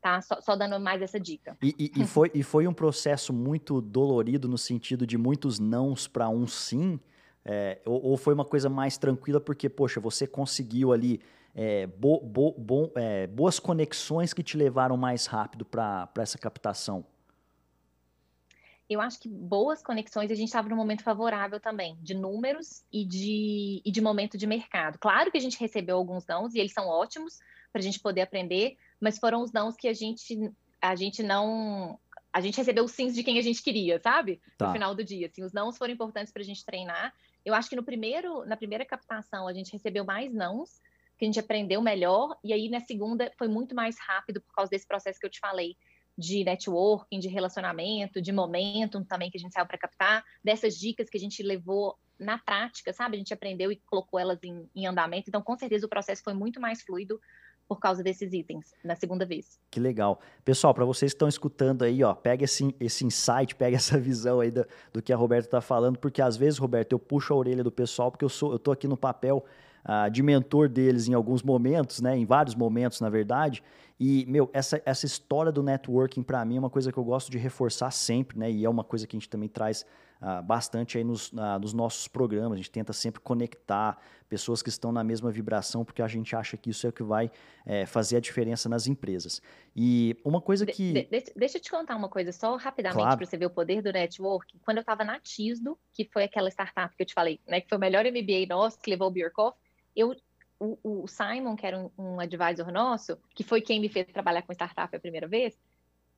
Tá? Só, só, dando mais essa dica. E, e, e, [LAUGHS] foi, e foi um processo muito dolorido no sentido de muitos nãos para um sim? É, ou, ou, foi uma coisa mais tranquila porque, poxa, você conseguiu ali é, bo, bo, bo, é, boas conexões que te levaram mais rápido para essa captação? Eu acho que boas conexões, a gente estava num momento favorável também, de números e de, e de momento de mercado. Claro que a gente recebeu alguns nãos e eles são ótimos para a gente poder aprender, mas foram os nãos que a gente, a gente não. A gente recebeu os sims de quem a gente queria, sabe? Tá. No final do dia. Assim, os nãos foram importantes para a gente treinar. Eu acho que no primeiro, na primeira captação a gente recebeu mais nãos, que a gente aprendeu melhor, e aí na segunda foi muito mais rápido por causa desse processo que eu te falei de networking, de relacionamento, de momentum também que a gente saiu para captar, dessas dicas que a gente levou na prática, sabe? A gente aprendeu e colocou elas em, em andamento. Então, com certeza, o processo foi muito mais fluido por causa desses itens na segunda vez. Que legal. Pessoal, para vocês que estão escutando aí, ó, pega esse, esse insight, [LAUGHS] pega essa visão aí do, do que a Roberta está falando, porque às vezes, Roberto, eu puxo a orelha do pessoal, porque eu sou, eu tô aqui no papel uh, de mentor deles em alguns momentos, né, em vários momentos, na verdade. E, meu, essa, essa história do networking, para mim, é uma coisa que eu gosto de reforçar sempre, né, e é uma coisa que a gente também traz uh, bastante aí nos, nos nossos programas. A gente tenta sempre conectar pessoas que estão na mesma vibração, porque a gente acha que isso é o que vai é, fazer a diferença nas empresas. E uma coisa que. De, de, deixa eu te contar uma coisa só rapidamente claro. para você ver o poder do network. Quando eu estava na Tisdo, que foi aquela startup que eu te falei, né, que foi o melhor MBA nosso, que levou o Bierkoff, eu o, o, Simon, que era um, um, advisor nosso, que foi quem me fez trabalhar com startup a primeira vez,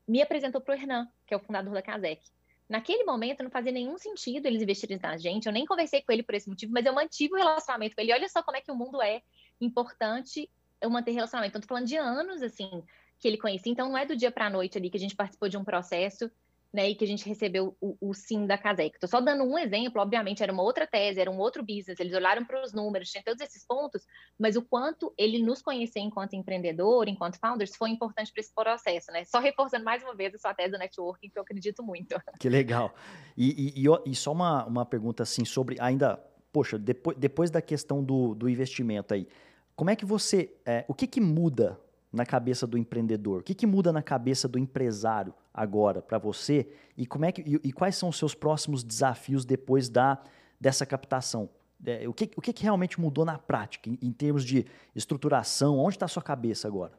me apresentou para o Hernan, que é o fundador da Casec. Naquele momento não fazia nenhum sentido eles investirem na gente, eu nem conversei com ele por esse motivo, mas eu mantive o relacionamento com ele. Olha só como é que o mundo é importante eu manter relacionamento. Então, tô falando de anos, assim, que ele conhecia. Então, não é do dia para a noite ali que a gente participou de um processo né, e que a gente recebeu o, o sim da Casec. Estou só dando um exemplo, obviamente era uma outra tese, era um outro business, eles olharam para os números, tinha todos esses pontos, mas o quanto ele nos conhecer enquanto empreendedor, enquanto founders, foi importante para esse processo, né? Só reforçando mais uma vez a sua tese do networking, que eu acredito muito. Que legal. E, e, e, e só uma, uma pergunta assim sobre ainda, poxa, depois, depois da questão do, do investimento aí, como é que você, é, o que que muda na cabeça do empreendedor? O que, que muda na cabeça do empresário agora para você? E, como é que, e, e, quais são os seus próximos desafios depois da, dessa captação? É, o que, o que, que realmente mudou na prática, em, em termos de estruturação? Onde está a sua cabeça agora?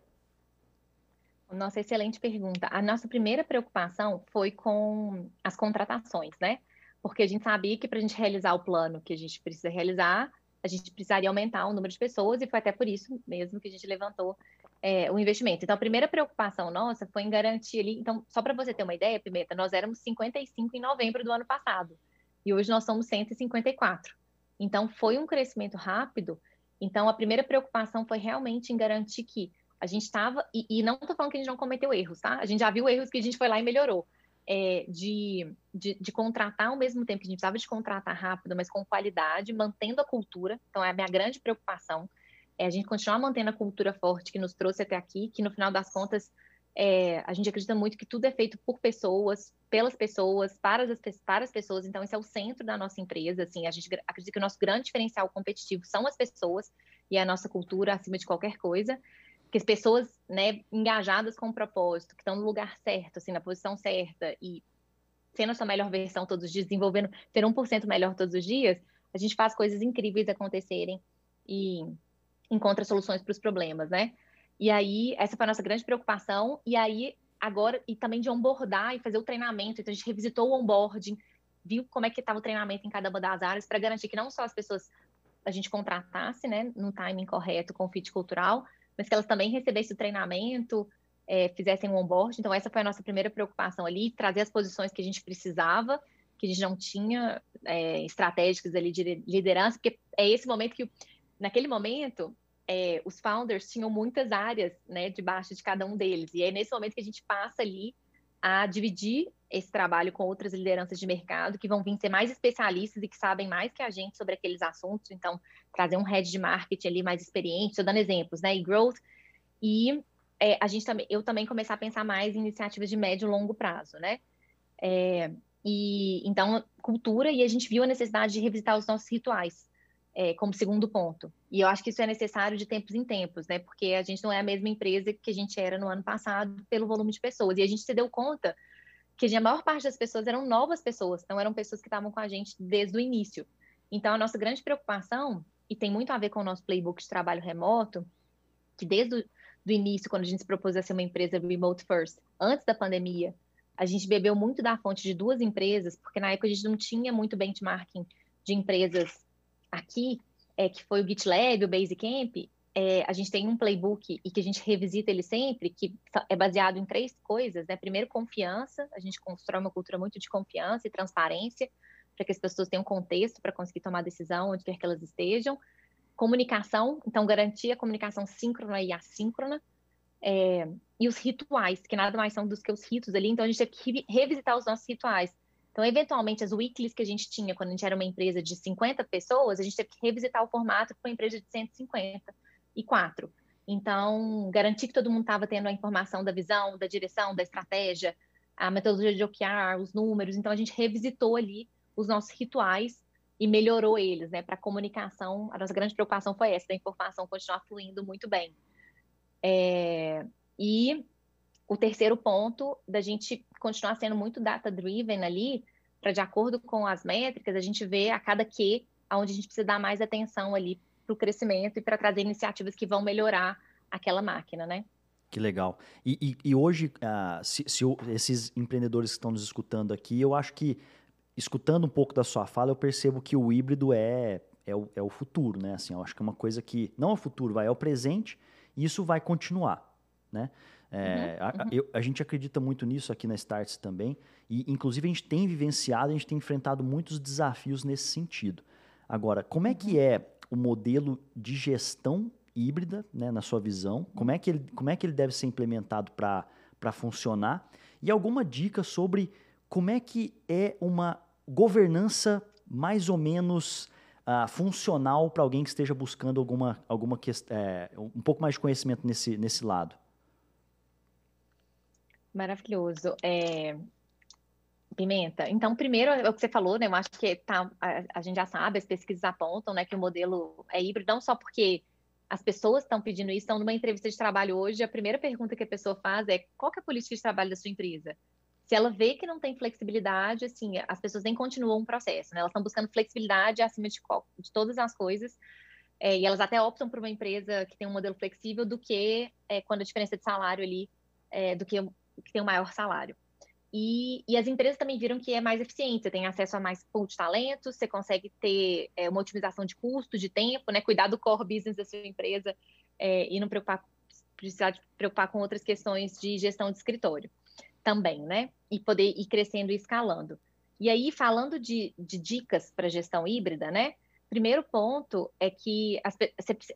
Nossa, excelente pergunta. A nossa primeira preocupação foi com as contratações, né? Porque a gente sabia que para a gente realizar o plano que a gente precisa realizar, a gente precisaria aumentar o número de pessoas, e foi até por isso mesmo que a gente levantou é, o investimento. Então, a primeira preocupação nossa foi em garantir ali. Então, só para você ter uma ideia, Pimenta, nós éramos 55 em novembro do ano passado e hoje nós somos 154. Então, foi um crescimento rápido. Então, a primeira preocupação foi realmente em garantir que a gente estava. E, e, não estou falando que a gente não cometeu erros, tá? A gente já viu erros que a gente foi lá e melhorou. É, de, de, de, contratar ao mesmo tempo que a gente precisava de contratar rápido, mas com qualidade, mantendo a cultura. Então, é a minha grande preocupação é a gente continuar mantendo a cultura forte que nos trouxe até aqui, que no final das contas é, a gente acredita muito que tudo é feito por pessoas, pelas pessoas, para as, para as pessoas, então esse é o centro da nossa empresa, assim, a gente acredita que o nosso grande diferencial competitivo são as pessoas e a nossa cultura acima de qualquer coisa, que as pessoas, né, engajadas com o propósito, que estão no lugar certo, assim, na posição certa e sendo a sua melhor versão todos os dias, desenvolvendo, ter 1% melhor todos os dias, a gente faz coisas incríveis acontecerem e encontra soluções para os problemas, né? E aí, essa foi a nossa grande preocupação. E aí, agora, e também de onboardar e fazer o treinamento. Então, a gente revisitou o onboarding, viu como é que estava o treinamento em cada uma das áreas, para garantir que não só as pessoas a gente contratasse, né, no timing correto, com fit cultural, mas que elas também recebessem o treinamento, é, fizessem o onboard. Então, essa foi a nossa primeira preocupação ali, trazer as posições que a gente precisava, que a gente não tinha é, estratégicas ali de liderança, porque é esse momento que naquele momento, é, os founders tinham muitas áreas, né, debaixo de cada um deles. E é nesse momento que a gente passa ali a dividir esse trabalho com outras lideranças de mercado que vão vir ser mais especialistas e que sabem mais que a gente sobre aqueles assuntos. Então, trazer um head de marketing ali mais experiente, estou dando exemplos, né, e growth. E é, a gente também, eu também começar a pensar mais em iniciativas de médio e longo prazo, né? É, e então cultura e a gente viu a necessidade de revisitar os nossos rituais é, como segundo ponto. E eu acho que isso é necessário de tempos em tempos, né? Porque a gente não é a mesma empresa que a gente era no ano passado pelo volume de pessoas. E a gente se deu conta que a maior parte das pessoas eram novas pessoas, não eram pessoas que estavam com a gente desde o início. Então a nossa grande preocupação e tem muito a ver com o nosso playbook de trabalho remoto, que desde o do início, quando a gente se propôs a ser uma empresa remote first, antes da pandemia, a gente bebeu muito da fonte de duas empresas, porque na época a gente não tinha muito benchmarking de empresas aqui, é, que foi o GitLab, o Basecamp, é, a gente tem um playbook e que a gente revisita ele sempre, que é baseado em três coisas, né? Primeiro, confiança, a gente constrói uma cultura muito de confiança e transparência, para que as pessoas tenham contexto para conseguir tomar decisão onde quer que elas estejam. Comunicação, então garantir a comunicação síncrona e assíncrona. É, e os rituais, que nada mais são dos que os ritos ali, então a gente tem que revisitar os nossos rituais. Então, eventualmente, as weeklies que a gente tinha quando a gente era uma empresa de 50 pessoas, a gente teve que revisitar o formato para uma empresa de 154. Então, garantir que todo mundo estava tendo a informação da visão, da direção, da estratégia, a metodologia de OKR, os números. Então, a gente revisitou ali os nossos rituais e melhorou eles, né? Para a comunicação, a nossa grande preocupação foi essa, da informação continuar fluindo muito bem. É, e o terceiro ponto da gente continuar sendo muito data-driven ali, para de acordo com as métricas, a gente ver a cada que aonde a gente precisa dar mais atenção ali para o crescimento e para trazer iniciativas que vão melhorar aquela máquina, né? Que legal. E, e, e hoje, uh, se, se, esses empreendedores que estão nos escutando aqui, eu acho que, escutando um pouco da sua fala, eu percebo que o híbrido é, é, o, é o futuro, né? Assim, eu acho que é uma coisa que, não é o futuro, vai, é o presente, e isso vai continuar, né? É, uhum, a, uhum. Eu, a, gente acredita muito nisso aqui na Starts também, e inclusive a gente tem vivenciado, a gente tem enfrentado muitos desafios nesse sentido. Agora, como é que uhum. é o modelo de gestão híbrida, né, na sua visão? Como é que ele, como é que ele deve ser implementado para funcionar? E alguma dica sobre como é que é uma governança mais ou menos uh, funcional para alguém que esteja buscando alguma, alguma é, um pouco mais de conhecimento nesse, nesse lado? Maravilhoso. É... Pimenta. Então, primeiro, é o que você falou, né? Eu acho que tá, a, a, gente já sabe, as pesquisas apontam, né, que o modelo é híbrido, não só porque as pessoas estão pedindo isso, estão numa entrevista de trabalho hoje, a primeira pergunta que a pessoa faz é qual é a política de trabalho da sua empresa? Se ela vê que não tem flexibilidade, assim, as pessoas nem continuam o processo, né? Elas estão buscando flexibilidade acima de, de todas as coisas, é, e elas até optam por uma empresa que tem um modelo flexível do que é, quando a diferença de salário ali, é, do que que tem um maior salário. E, e, as empresas também viram que é mais eficiente, você tem acesso a mais pool de talentos, você consegue ter é, uma otimização de custo, de tempo, né? Cuidar do core business da sua empresa é, e não preocupar, precisar de preocupar com outras questões de gestão de escritório também, né? E poder ir crescendo e escalando. E aí, falando de, de dicas para gestão híbrida, né? Primeiro ponto é que as,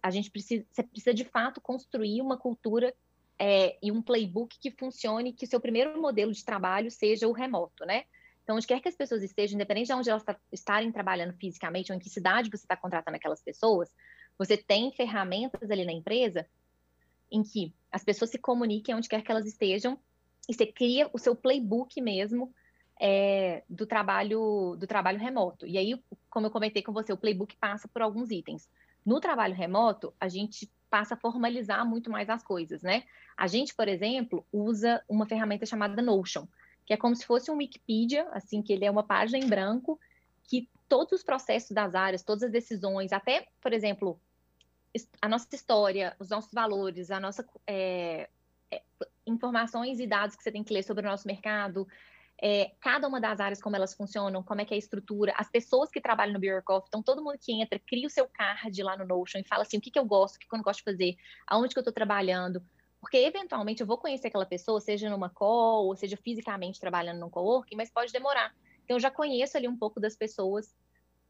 a gente precisa, você precisa de fato construir uma cultura é, e um playbook que funcione, que seu primeiro modelo de trabalho seja o remoto, né? Então, onde quer que as pessoas estejam, independente de onde elas estarem trabalhando fisicamente ou em que cidade você está contratando aquelas pessoas, você tem ferramentas ali na empresa em que as pessoas se comuniquem onde quer que elas estejam e você cria o seu playbook mesmo é, do trabalho do trabalho remoto. E aí, como eu comentei com você, o playbook passa por alguns itens. No trabalho remoto, a gente passa a formalizar muito mais as coisas, né? A gente, por exemplo, usa uma ferramenta chamada Notion, que é como se fosse um Wikipedia, assim, que ele é uma página em branco, que todos os processos das áreas, todas as decisões, até, por exemplo, a nossa história, os nossos valores, a nossa é, é, informações e dados que você tem que ler sobre o nosso mercado, é, cada uma das áreas, como elas funcionam, como é que é a estrutura, as pessoas que trabalham no Bureaucraft, então todo mundo que entra, cria o seu card lá no Notion e fala assim, o que, que eu gosto, o que, que eu não gosto de fazer, aonde que eu estou trabalhando, porque eventualmente eu vou conhecer aquela pessoa, seja numa call, ou seja fisicamente trabalhando num coworking, mas pode demorar. Então eu já conheço ali um pouco das pessoas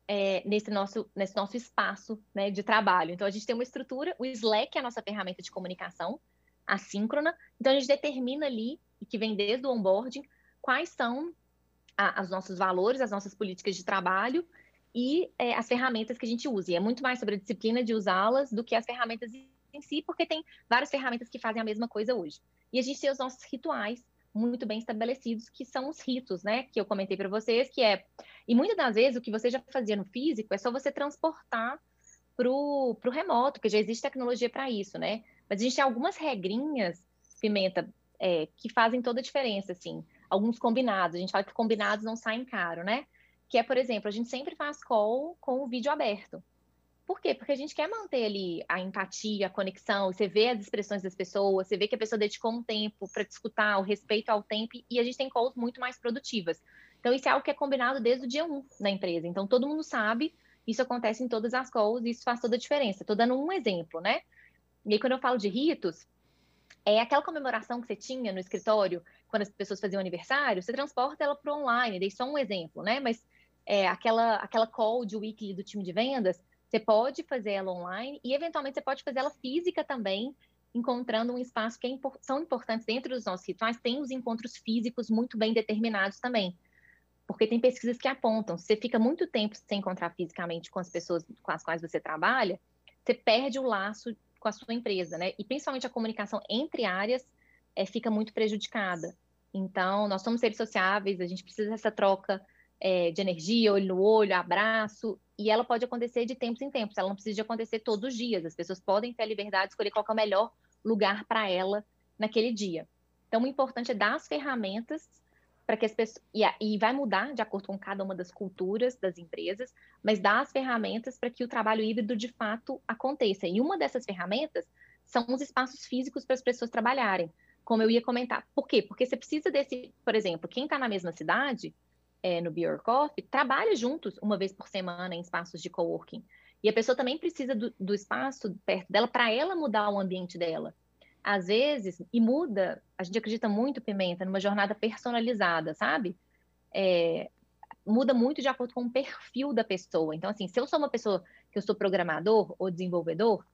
é, nesse, nosso, nesse nosso espaço né, de trabalho. Então a gente tem uma estrutura, o Slack é a nossa ferramenta de comunicação assíncrona, então a gente determina ali, que vem desde o onboarding, quais são os nossos valores, as nossas políticas de trabalho e é, as ferramentas que a gente usa. E é muito mais sobre a disciplina de usá-las do que as ferramentas em em si, porque tem várias ferramentas que fazem a mesma coisa hoje. E a gente tem os nossos rituais muito bem estabelecidos, que são os ritos, né? Que eu comentei para vocês, que é. E muitas das vezes o que você já fazia no físico é só você transportar para o remoto, que já existe tecnologia para isso, né? Mas a gente tem algumas regrinhas, Pimenta, é, que fazem toda a diferença, assim. Alguns combinados. A gente fala que combinados não saem caro, né? Que é, por exemplo, a gente sempre faz call com o vídeo aberto. Por quê? Porque a gente quer manter ali a empatia, a conexão, você vê as expressões das pessoas, você vê que a pessoa dedicou um tempo para te escutar, o respeito ao tempo, e a gente tem calls muito mais produtivas. Então, isso é algo que é combinado desde o dia 1 na empresa. Então, todo mundo sabe, isso acontece em todas as calls, e isso faz toda a diferença. Estou dando um exemplo, né? E aí, quando eu falo de ritos, é aquela comemoração que você tinha no escritório, quando as pessoas faziam aniversário, você transporta ela para online, dei só um exemplo, né? Mas é, aquela, aquela call de weekly do time de vendas, você pode fazer ela online e, eventualmente, você pode fazer ela física também, encontrando um espaço que é, são importantes dentro dos nossos rituais. Tem os encontros físicos muito bem determinados também. Porque tem pesquisas que apontam, se você fica muito tempo sem encontrar fisicamente com as pessoas com as quais você trabalha, você perde o laço com a sua empresa, né? E principalmente a comunicação entre áreas é, fica muito prejudicada. Então, nós somos seres sociáveis, a gente precisa dessa troca é, de energia, olho no olho, abraço, e ela pode acontecer de tempos em tempos, ela não precisa de acontecer todos os dias, as pessoas podem ter a liberdade de escolher qual é o melhor lugar para ela naquele dia. Então, o importante é dar as ferramentas para que as pessoas. E, e, vai mudar de acordo com cada uma das culturas das empresas, mas dar as ferramentas para que o trabalho híbrido de fato aconteça. E uma dessas ferramentas são os espaços físicos para as pessoas trabalharem, como eu ia comentar. Por quê? Porque você precisa desse, por exemplo, quem está na mesma cidade é, no Beer Coffee, trabalha juntos uma vez por semana em espaços de coworking. E a pessoa também precisa do, do espaço perto dela para ela mudar o ambiente dela. Às vezes, e muda, a gente acredita muito, Pimenta, numa jornada personalizada, sabe? É, muda muito de acordo com o perfil da pessoa. Então, assim, se eu sou uma pessoa que eu sou programador ou desenvolvedor,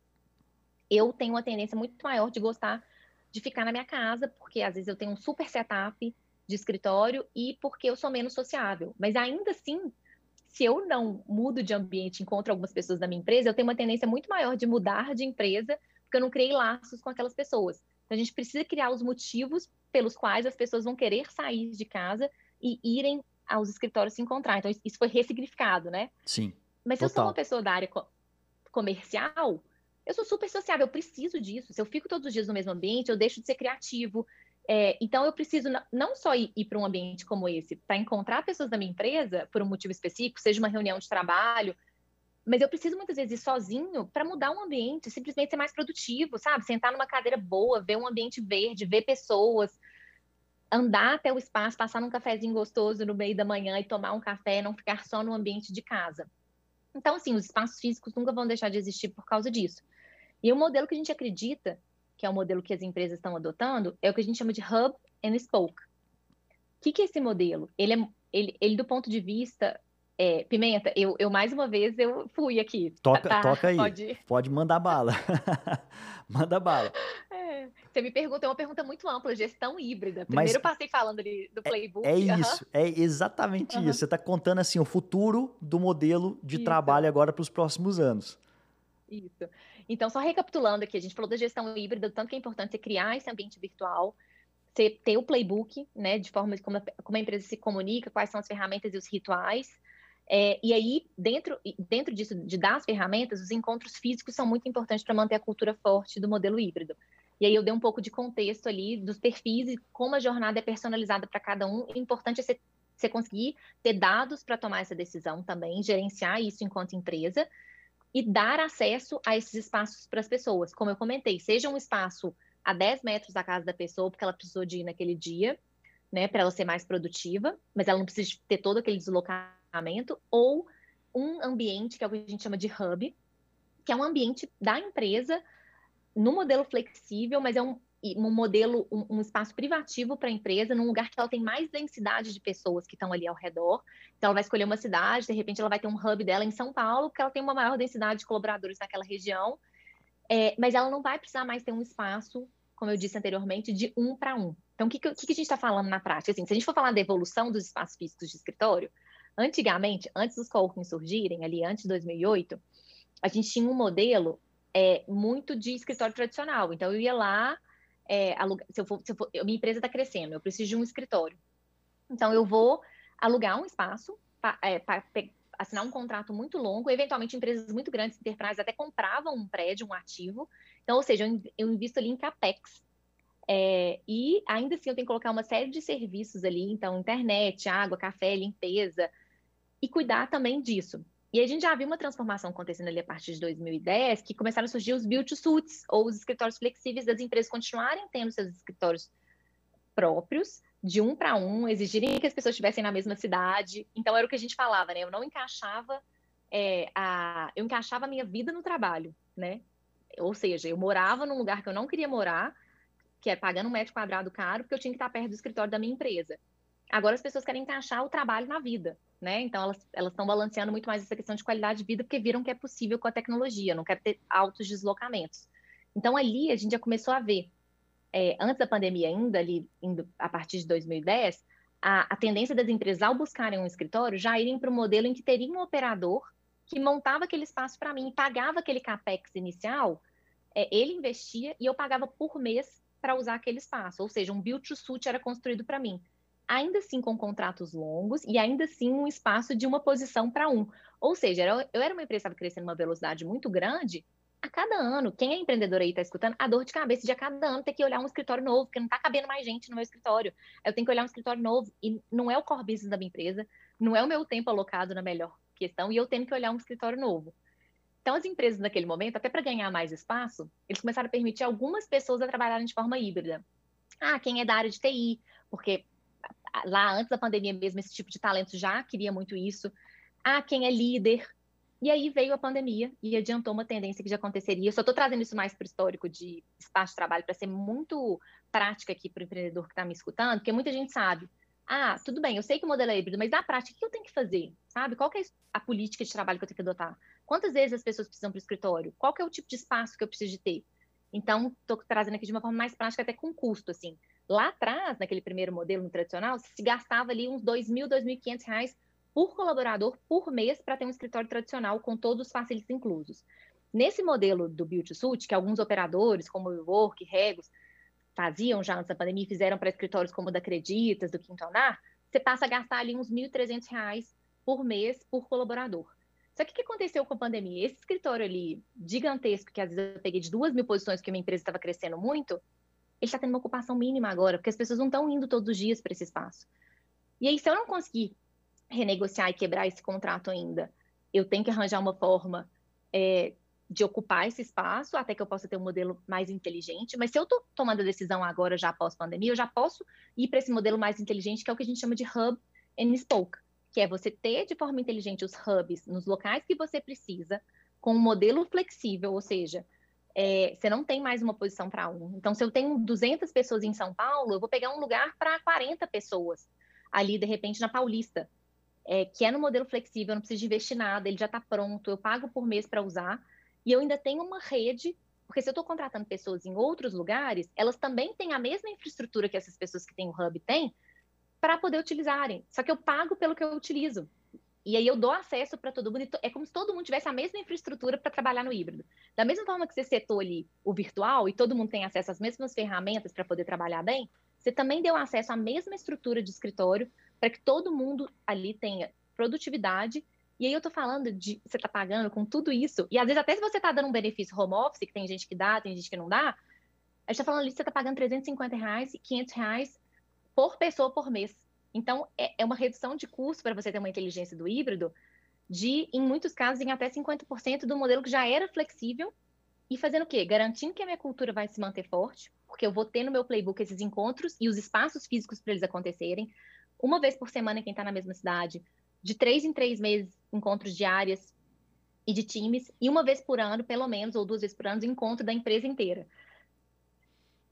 eu tenho uma tendência muito maior de gostar de ficar na minha casa, porque às vezes eu tenho um super setup, de escritório e porque eu sou menos sociável. Mas ainda assim, se eu não mudo de ambiente, encontro algumas pessoas da minha empresa, eu tenho uma tendência muito maior de mudar de empresa, porque eu não criei laços com aquelas pessoas. Então, a gente precisa criar os motivos pelos quais as pessoas vão querer sair de casa e irem aos escritórios se encontrar. Então, isso foi ressignificado, né? Sim. Mas se eu sou uma pessoa da área co comercial, eu sou super sociável, eu preciso disso. Se eu fico todos os dias no mesmo ambiente, eu deixo de ser criativo, é, então, eu preciso não só ir, ir para um ambiente como esse, para encontrar pessoas da minha empresa por um motivo específico, seja uma reunião de trabalho, mas eu preciso muitas vezes ir sozinho para mudar um ambiente, simplesmente ser mais produtivo, sabe? Sentar numa cadeira boa, ver um ambiente verde, ver pessoas, andar até o espaço, passar num cafezinho gostoso no meio da manhã e tomar um café, não ficar só no ambiente de casa. Então, assim, os espaços físicos nunca vão deixar de existir por causa disso. E o modelo que a gente acredita que é o modelo que as empresas estão adotando, é o que a gente chama de hub and spoke. O que, que é esse modelo? Ele, é, ele, ele do ponto de vista é, Pimenta, eu, eu, mais uma vez eu fui aqui. Toca, tá, toca aí. Pode... pode mandar bala. [LAUGHS] Manda bala. É, você me pergunta, é uma pergunta muito ampla, gestão híbrida. Primeiro Mas eu passei falando ali do playbook. É, é isso, é exatamente isso. Você está contando assim o futuro do modelo de isso. trabalho agora para os próximos anos. Isso. Então, só recapitulando aqui, a gente falou da gestão híbrida, do tanto que é importante você criar esse ambiente virtual, você ter o playbook, né, de forma como a, como a empresa se comunica, quais são as ferramentas e os rituais. É, e aí, dentro, dentro disso, de dar as ferramentas, os encontros físicos são muito importantes para manter a cultura forte do modelo híbrido. E aí eu dei um pouco de contexto ali dos perfis e como a jornada é personalizada para cada um. O importante é você, você conseguir ter dados para tomar essa decisão também, gerenciar isso enquanto empresa e dar acesso a esses espaços para as pessoas. Como eu comentei, seja um espaço a 10 metros da casa da pessoa, porque ela precisou de ir naquele dia, né, para ela ser mais produtiva, mas ela não precisa ter todo aquele deslocamento, ou um ambiente que é o que a gente chama de hub, que é um ambiente da empresa no modelo flexível, mas é um, um modelo, um, um espaço privativo para a empresa, num lugar que ela tem mais densidade de pessoas que estão ali ao redor. Então, ela vai escolher uma cidade, de repente, ela vai ter um hub dela em São Paulo, porque ela tem uma maior densidade de colaboradores naquela região. É, mas ela não vai precisar mais ter um espaço, como eu disse anteriormente, de um para um. Então, o que, que, que a gente está falando na prática? Assim, se a gente for falar da evolução dos espaços físicos de escritório, antigamente, antes dos coworking surgirem, ali antes de 2008, a gente tinha um modelo é, muito de escritório tradicional. Então, eu ia lá, é, alugar, se eu for, se eu for, minha empresa está crescendo, eu preciso de um escritório. Então, eu vou alugar um espaço, é, assinar um contrato muito longo, eventualmente empresas muito grandes, enterprises, até compravam um prédio, um ativo. Então, ou seja, eu invisto ali em capex. É, e ainda assim eu tenho que colocar uma série de serviços ali, então internet, água, café, limpeza, e cuidar também disso. E a gente já viu uma transformação acontecendo ali a partir de 2010, que começaram a surgir os build to suits, ou os escritórios flexíveis das empresas continuarem tendo seus escritórios próprios, de um para um, exigirem que as pessoas estivessem na mesma cidade. Então era o que a gente falava, né? Eu não encaixava é, a, eu encaixava a minha vida no trabalho, né? Ou seja, eu morava num lugar que eu não queria morar, que é pagando um metro quadrado caro, porque eu tinha que estar perto do escritório da minha empresa. Agora as pessoas querem encaixar o trabalho na vida, né? Então elas estão balanceando muito mais essa questão de qualidade de vida porque viram que é possível com a tecnologia, não quer ter altos deslocamentos. Então ali a gente já começou a ver é, antes da pandemia ainda, ali, indo, a partir de 2010, a, a, tendência das empresas, ao buscarem um escritório, já irem para o modelo em que teria um operador que montava aquele espaço para mim, pagava aquele capex inicial, é, ele investia e eu pagava por mês para usar aquele espaço, ou seja, um build to suit era construído para mim. Ainda assim com contratos longos e ainda assim um espaço de uma posição para um. Ou seja, eu era uma empresa que estava crescendo uma velocidade muito grande, a cada ano, quem é empreendedor aí está escutando, a dor de cabeça de a cada ano ter que olhar um escritório novo, porque não está cabendo mais gente no meu escritório. Eu tenho que olhar um escritório novo e não é o core business da minha empresa, não é o meu tempo alocado na melhor questão, e eu tenho que olhar um escritório novo. Então, as empresas naquele momento, até para ganhar mais espaço, eles começaram a permitir algumas pessoas a trabalharem de forma híbrida. Ah, quem é da área de TI, porque lá antes da pandemia mesmo, esse tipo de talento já queria muito isso. Ah, quem é líder, e aí veio a pandemia e adiantou uma tendência que já aconteceria. Eu só estou trazendo isso mais para o histórico de espaço de trabalho para ser muito prática aqui para o empreendedor que está me escutando, porque muita gente sabe. Ah, tudo bem, eu sei que o modelo é híbrido, mas na prática, o que eu tenho que fazer? Sabe? Qual é a política de trabalho que eu tenho que adotar? Quantas vezes as pessoas precisam para o escritório? Qual é o tipo de espaço que eu preciso de ter? Então, estou trazendo aqui de uma forma mais prática, até com custo, assim. Lá atrás, naquele primeiro modelo no tradicional, se gastava ali uns R$ 2.000, R$ 2.500 por colaborador por mês para ter um escritório tradicional com todos os facilities inclusos. Nesse modelo do Build Suit, que alguns operadores, como o Work, Regos, faziam já antes da pandemia, fizeram para escritórios como o da Creditas, do Quinto Andar, você passa a gastar ali uns R$ 1.300 por mês por colaborador. Só que o que aconteceu com a pandemia? Esse escritório ali, gigantesco, que às vezes eu peguei de duas mil posições, porque minha empresa estava crescendo muito, está tendo uma ocupação mínima agora, porque as pessoas não estão indo todos os dias para esse espaço. E aí, se eu não conseguir renegociar e quebrar esse contrato ainda, eu tenho que arranjar uma forma é, de ocupar esse espaço até que eu possa ter um modelo mais inteligente. Mas se eu estou tomando a decisão agora, já após pandemia, eu já posso ir para esse modelo mais inteligente, que é o que a gente chama de hub and spoke, que é você ter de forma inteligente os hubs nos locais que você precisa, com um modelo flexível, ou seja, é, você não tem mais uma posição para um. Então, se eu tenho 200 pessoas em São Paulo, eu vou pegar um lugar para 40 pessoas ali, de repente, na Paulista é, que é no modelo flexível, eu não preciso investir nada, ele já está pronto, eu pago por mês para usar, e eu ainda tenho uma rede, porque se eu estou contratando pessoas em outros lugares, elas também têm a mesma infraestrutura que essas pessoas que têm o hub têm, para poder utilizarem. Só que eu pago pelo que eu utilizo. E aí eu dou acesso para todo mundo. É como se todo mundo tivesse a mesma infraestrutura para trabalhar no híbrido. Da mesma forma que você setou ali o virtual e todo mundo tem acesso às mesmas ferramentas para poder trabalhar bem, você também deu acesso à mesma estrutura de escritório para que todo mundo ali tenha produtividade. E aí eu tô falando de você tá pagando com tudo isso, e às vezes até se você tá dando um benefício home office, que tem gente que dá, tem gente que não dá, a gente tá falando ali que você tá pagando 350 reais e 500 reais por pessoa por mês. Então, é, é uma redução de custo para você ter uma inteligência do híbrido de, em muitos casos, em até 50% do modelo que já era flexível e fazendo o quê? Garantindo que a minha cultura vai se manter forte, porque eu vou ter no meu playbook esses encontros e os espaços físicos para eles acontecerem, uma vez por semana quem está na mesma cidade, de três em três meses, encontros diários e de times, e uma vez por ano, pelo menos, ou duas vezes por ano, encontro da empresa inteira.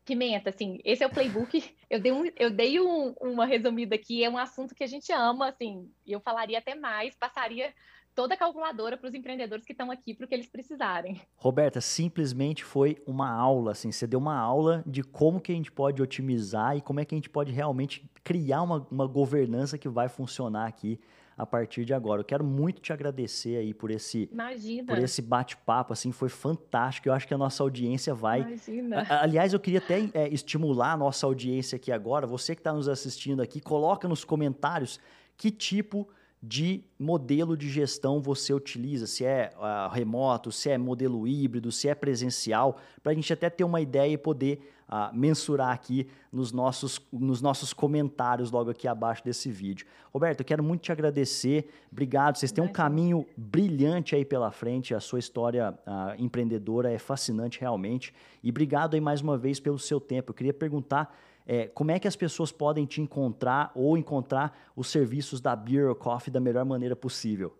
Pimenta, assim, esse é o playbook. [LAUGHS] Eu dei, um, eu dei um, uma resumida aqui, é um assunto que a gente ama, assim, e eu falaria até mais, passaria toda a calculadora para os empreendedores que estão aqui para o que eles precisarem. Roberta, simplesmente foi uma aula, assim, você deu uma aula de como que a gente pode otimizar e como é que a gente pode realmente criar uma, uma governança que vai funcionar aqui a partir de agora. Eu quero muito te agradecer aí por esse, Imagina. por esse bate-papo, assim, foi fantástico. Eu acho que a nossa audiência vai. Imagina. aliás, eu queria até é, estimular a nossa audiência aqui agora. Você que está nos assistindo aqui, coloca nos comentários que tipo de modelo de gestão você utiliza, se é uh, remoto, se é modelo híbrido, se é presencial, para a gente até ter uma ideia e poder uh, mensurar aqui nos nossos, nos nossos comentários logo aqui abaixo desse vídeo. Roberto, eu quero muito te agradecer, obrigado, vocês têm um caminho brilhante aí pela frente, a sua história uh, empreendedora é fascinante realmente, e obrigado aí mais uma vez pelo seu tempo. Eu queria perguntar é, como é que as pessoas podem te encontrar ou encontrar os serviços da Beer Coffee da melhor maneira possível?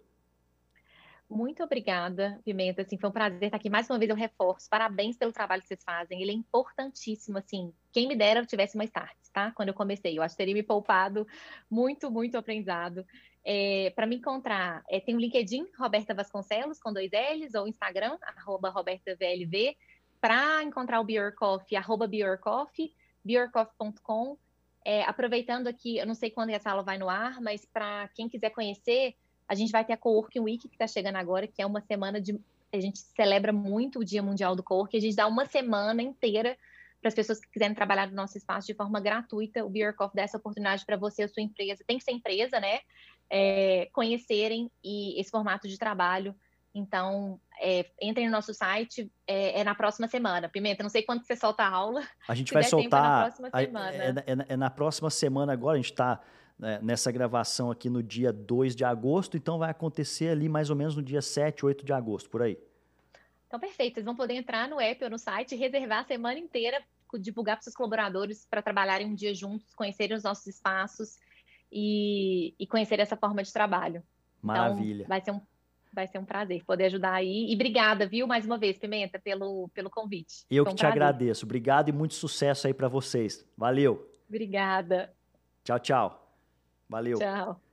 Muito obrigada, Pimenta. Assim, foi um prazer estar aqui. Mais uma vez eu reforço. Parabéns pelo trabalho que vocês fazem. Ele é importantíssimo. Assim, quem me dera eu tivesse uma start, tá? Quando eu comecei, eu acho que teria me poupado muito, muito aprendizado. É, para me encontrar, é, tem o LinkedIn, Roberta Vasconcelos, com dois L's, ou Instagram, arroba RobertaVLV. Para encontrar o Beer Coffee, arroba Beer Coffee beercoff.com. É, aproveitando aqui, eu não sei quando essa aula vai no ar, mas para quem quiser conhecer, a gente vai ter a Coworking Week que está chegando agora, que é uma semana de. A gente celebra muito o Dia Mundial do Coworking, a gente dá uma semana inteira para as pessoas que quiserem trabalhar no nosso espaço de forma gratuita. O Beer Coffee dá essa oportunidade para você, a sua empresa, tem que ser empresa, né? É, conhecerem e esse formato de trabalho então, é, entrem no nosso site, é, é, na próxima semana. Pimenta, não sei quando você solta a aula. A gente vai soltar. Tempo, é na próxima semana. É, é, é, na próxima semana agora, a gente está né, nessa gravação aqui no dia 2 de agosto, então vai acontecer ali mais ou menos no dia 7, 8 de agosto, por aí. Então, perfeito. Vocês vão poder entrar no app ou no site e reservar a semana inteira, divulgar para seus colaboradores para trabalharem um dia juntos, conhecerem os nossos espaços e, e conhecer essa forma de trabalho. Então, Maravilha. Então, vai ser um vai ser um prazer poder ajudar aí. E obrigada, viu, mais uma vez, Pimenta, pelo, pelo convite. Eu que um te prazer. agradeço. Obrigado e muito sucesso aí para vocês. Valeu. Obrigada. Tchau, tchau. Valeu. Tchau.